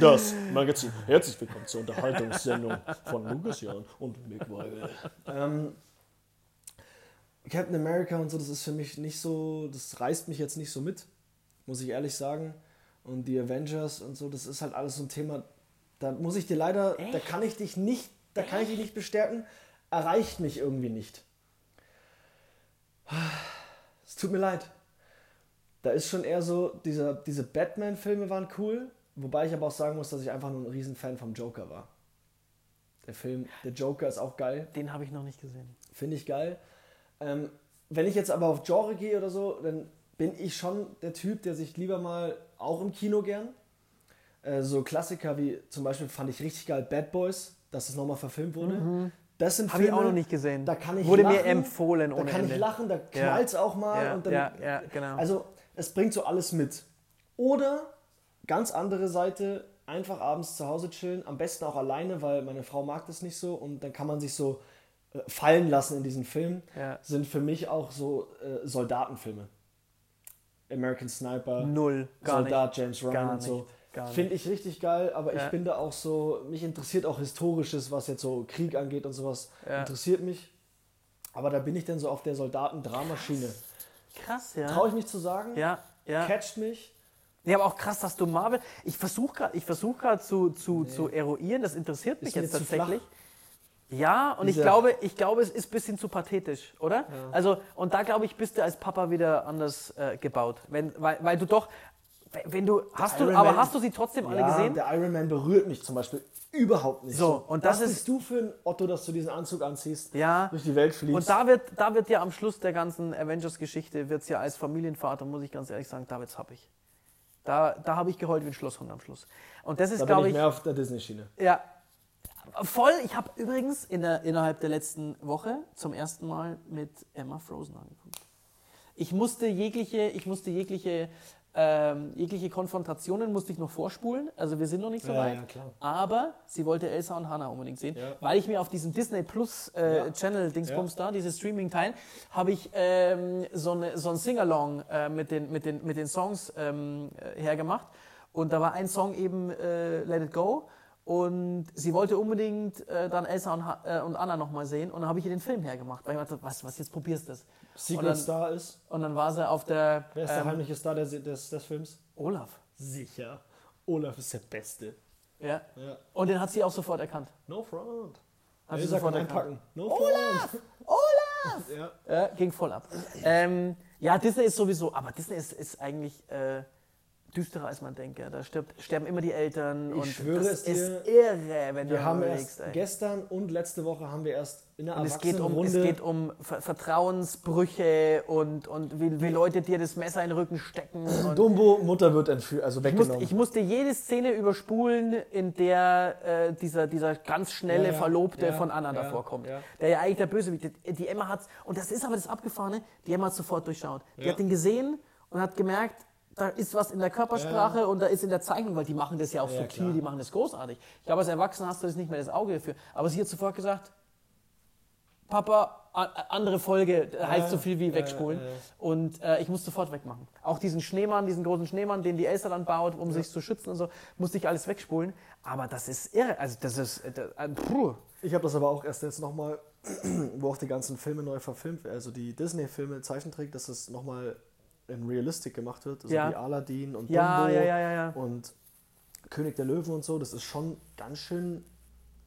Das Magazin. Herzlich willkommen zur Unterhaltungssendung von Lukas Jan und Mick Weigel. Ähm, Captain America und so, das ist für mich nicht so, das reißt mich jetzt nicht so mit, muss ich ehrlich sagen. Und die Avengers und so, das ist halt alles so ein Thema, da muss ich dir leider, da kann ich dich nicht, da kann ich dich nicht bestärken, erreicht mich irgendwie nicht. Es tut mir leid. Da ist schon eher so, dieser, diese Batman-Filme waren cool, wobei ich aber auch sagen muss, dass ich einfach nur ein Riesenfan vom Joker war. Der Film, der Joker ist auch geil, Den habe ich noch nicht gesehen. finde ich geil. Ähm, wenn ich jetzt aber auf Genre gehe oder so, dann bin ich schon der Typ, der sich lieber mal auch im Kino gern Äh, so Klassiker wie zum Beispiel fand ich richtig geil Bad Boys, dass es nochmal verfilmt wurde. Das sind Habe ich Filme, auch noch nicht gesehen. Da kann ich Wurde lachen, mir empfohlen Da ohne kann Ende. ich lachen, da knallt es auch mal. Ja, dann, ja, ja, genau. Also es bringt so alles mit. Oder ganz andere Seite, einfach abends zu Hause chillen, am besten auch alleine, weil meine Frau mag das nicht so und dann kann man sich so äh, fallen lassen in diesen Film. Ja. Sind für mich auch so äh, Soldatenfilme. American Sniper, Null, gar Soldat James Ryan Gar und so. nicht, Finde ich richtig geil, aber Ja. ich bin da auch so, mich interessiert auch Historisches, was jetzt so Krieg angeht und sowas, Ja. interessiert mich. Aber da bin ich dann so auf der Soldaten-Dramaschiene. Krass, ja. Traue ich mich zu sagen? Ja, ja. Catcht mich? Ja, aber auch krass, dass du Marvel. Ich versuche gerade versuch grad zu, zu, zu eruieren, das interessiert mich Ist jetzt tatsächlich. Ja, und ich glaube, ich glaube, es ist ein bisschen zu pathetisch, oder? Also, und da glaube ich, bist du als Papa wieder anders äh, gebaut. Wenn, weil, weil du doch, wenn du, hast du, aber hast du sie trotzdem alle ja, gesehen? der Iron Man berührt mich zum Beispiel überhaupt nicht. So, und das Was ist- bist du für ein Otto, dass du diesen Anzug anziehst, Ja. durch die Welt fliegst? Und da wird, da wird ja am Schluss der ganzen Avengers-Geschichte, wird es ja als Familienvater, muss ich ganz ehrlich sagen, Davids hab ich. Da, da habe ich geheult wie ein Schlosshund am Schluss. Und das ist, da glaube ich ich, mehr auf der Disney-Schiene. Ja, voll. Ich habe übrigens in der, innerhalb der letzten Woche zum ersten Mal mit Emma Frozen angeguckt. Ich musste jegliche, ich musste jegliche, ähm, jegliche Konfrontationen musste ich noch vorspulen. Also wir sind noch nicht so Ja, weit. ja. Aber sie wollte Elsa und Hannah unbedingt sehen, Ja. weil ich mir auf diesem Disney Plus äh. Channel Dingsbums da, dieses Streaming-Teil, habe ich ähm, so, eine, so ein Sing-Along äh, mit, den, mit, den, mit den Songs ähm, äh, hergemacht. Und da war ein Song eben äh, Let It Go. Und sie wollte unbedingt äh, dann Elsa und, Ha- äh, und Anna nochmal sehen. Und dann habe ich ihr den Film hergemacht. Weil ich dachte, was, was, jetzt probierst du das. Secret dann, Star ist. und dann war sie auf der... Wer ist der ähm, heimliche Star des, des, des Films? Olaf. Sicher. Olaf ist der Beste. Ja. Ja. Und den hat sie auch sofort erkannt. No front. Hat sie sofort kann erkannt. No front. Olaf! Ja. Ja, ging voll ab. Ähm, ja, Disney ist sowieso, aber Disney ist, ist eigentlich äh, düsterer als man denkt. Ja. Da stirbt, sterben immer die Eltern und schwöre das es dir, ist irre, wenn Wir du haben erst ey. gestern und letzte Woche haben wir erst in einer Und es geht um, es Erwachsenenrunde geht um Ver Vertrauensbrüche und, und wie, wie Leute dir das Messer in den Rücken stecken. Dumbo, Mutter wird entführt, also ich, weggenommen. musste, ich musste jede Szene überspulen, in der äh, dieser, dieser ganz schnelle Ja, Verlobte ja, von Anna ja, davor kommt. Der ja eigentlich der Bösewicht ist. Die Emma hat und das ist aber das Abgefahrene, die Emma hat sofort durchschaut. Die hat den gesehen und hat gemerkt, da ist was in der Körpersprache und da ist in der Zeichnung, weil die machen das ja auch Ja, subtil, klar. die machen das großartig. Ich glaube, als Erwachsener hast du das nicht mehr das Auge dafür. Aber sie hat sofort gesagt, Papa, andere Folge, äh, heißt so viel wie ja, wegspulen. ja, ja. Und äh, ich muss sofort wegmachen. Auch diesen Schneemann, diesen großen Schneemann, den die Elster dann baut, um sich zu schützen und so, musste ich alles wegspulen. Aber das ist irre. Also das ist, äh, das, äh, puh. Ich habe das aber auch erst jetzt nochmal, wo auch die ganzen Filme neu verfilmt werden, also die Disney-Filme, Zeichentrick, dass es nochmal in Realistic gemacht wird, also Ja. wie Aladdin und Ja, Dumbo ja, ja, ja, ja. und König der Löwen und so, das ist schon ganz schön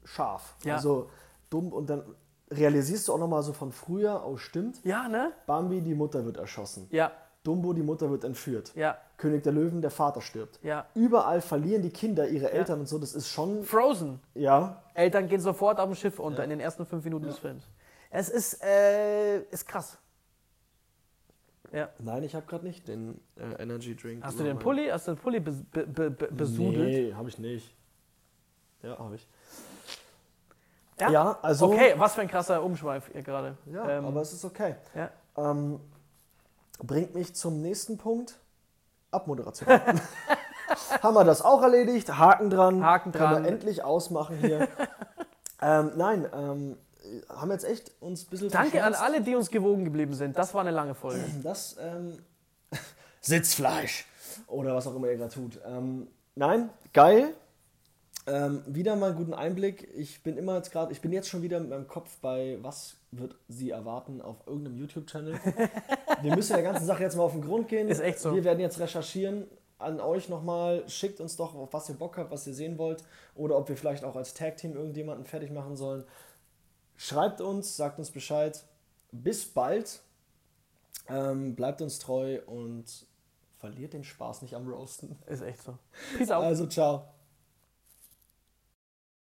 scharf. Ja. Also dumm und dann realisierst du auch nochmal so von früher, oh stimmt, Ja, ne? Bambi, die Mutter wird erschossen. Ja, Dumbo, die Mutter wird entführt. ja, König der Löwen, der Vater stirbt. ja. Überall verlieren die Kinder ihre Eltern und so, das ist schon, Frozen. ja, Eltern gehen sofort auf dem Schiff unter in den ersten fünf Minuten des Films. Es ist, äh, ist krass. Ja. Nein, ich habe gerade nicht den äh, Energy Drink. Hast du den Pulli, hast du den Pulli bes- be, be, be, besudelt? Nee, habe ich nicht. Ja, habe ich. Ja? Ja, also. Okay, was für ein krasser Umschweif hier gerade. Ja, Ähm, aber es ist okay. ja. Ähm, bringt mich zum nächsten Punkt. Abmoderation. Haben wir das auch erledigt? Haken dran. Haken Können dran. wir endlich ausmachen hier. ähm, nein, ähm, haben jetzt echt uns ein bisschen Danke an alle, die uns gewogen geblieben sind. Das war eine lange Folge. Das ähm, Sitzfleisch oder was auch immer ihr gerade tut. Ähm, nein, geil. Ähm, wieder mal einen guten Einblick. Ich bin immer jetzt gerade, ich bin jetzt schon wieder mit meinem Kopf bei, was wird sie erwarten auf irgendeinem YouTube-Channel. Wir müssen der ganzen Sache jetzt mal auf den Grund gehen. Ist echt so. Wir werden jetzt recherchieren. An euch nochmal, schickt uns doch, auf was ihr Bock habt, was ihr sehen wollt. Oder ob wir vielleicht auch als Tag-Team irgendjemanden fertig machen sollen. Schreibt uns, sagt uns Bescheid. Bis bald. Ähm, bleibt uns treu und verliert den Spaß nicht am Roasten. Ist echt so. Peace out. Also, ciao.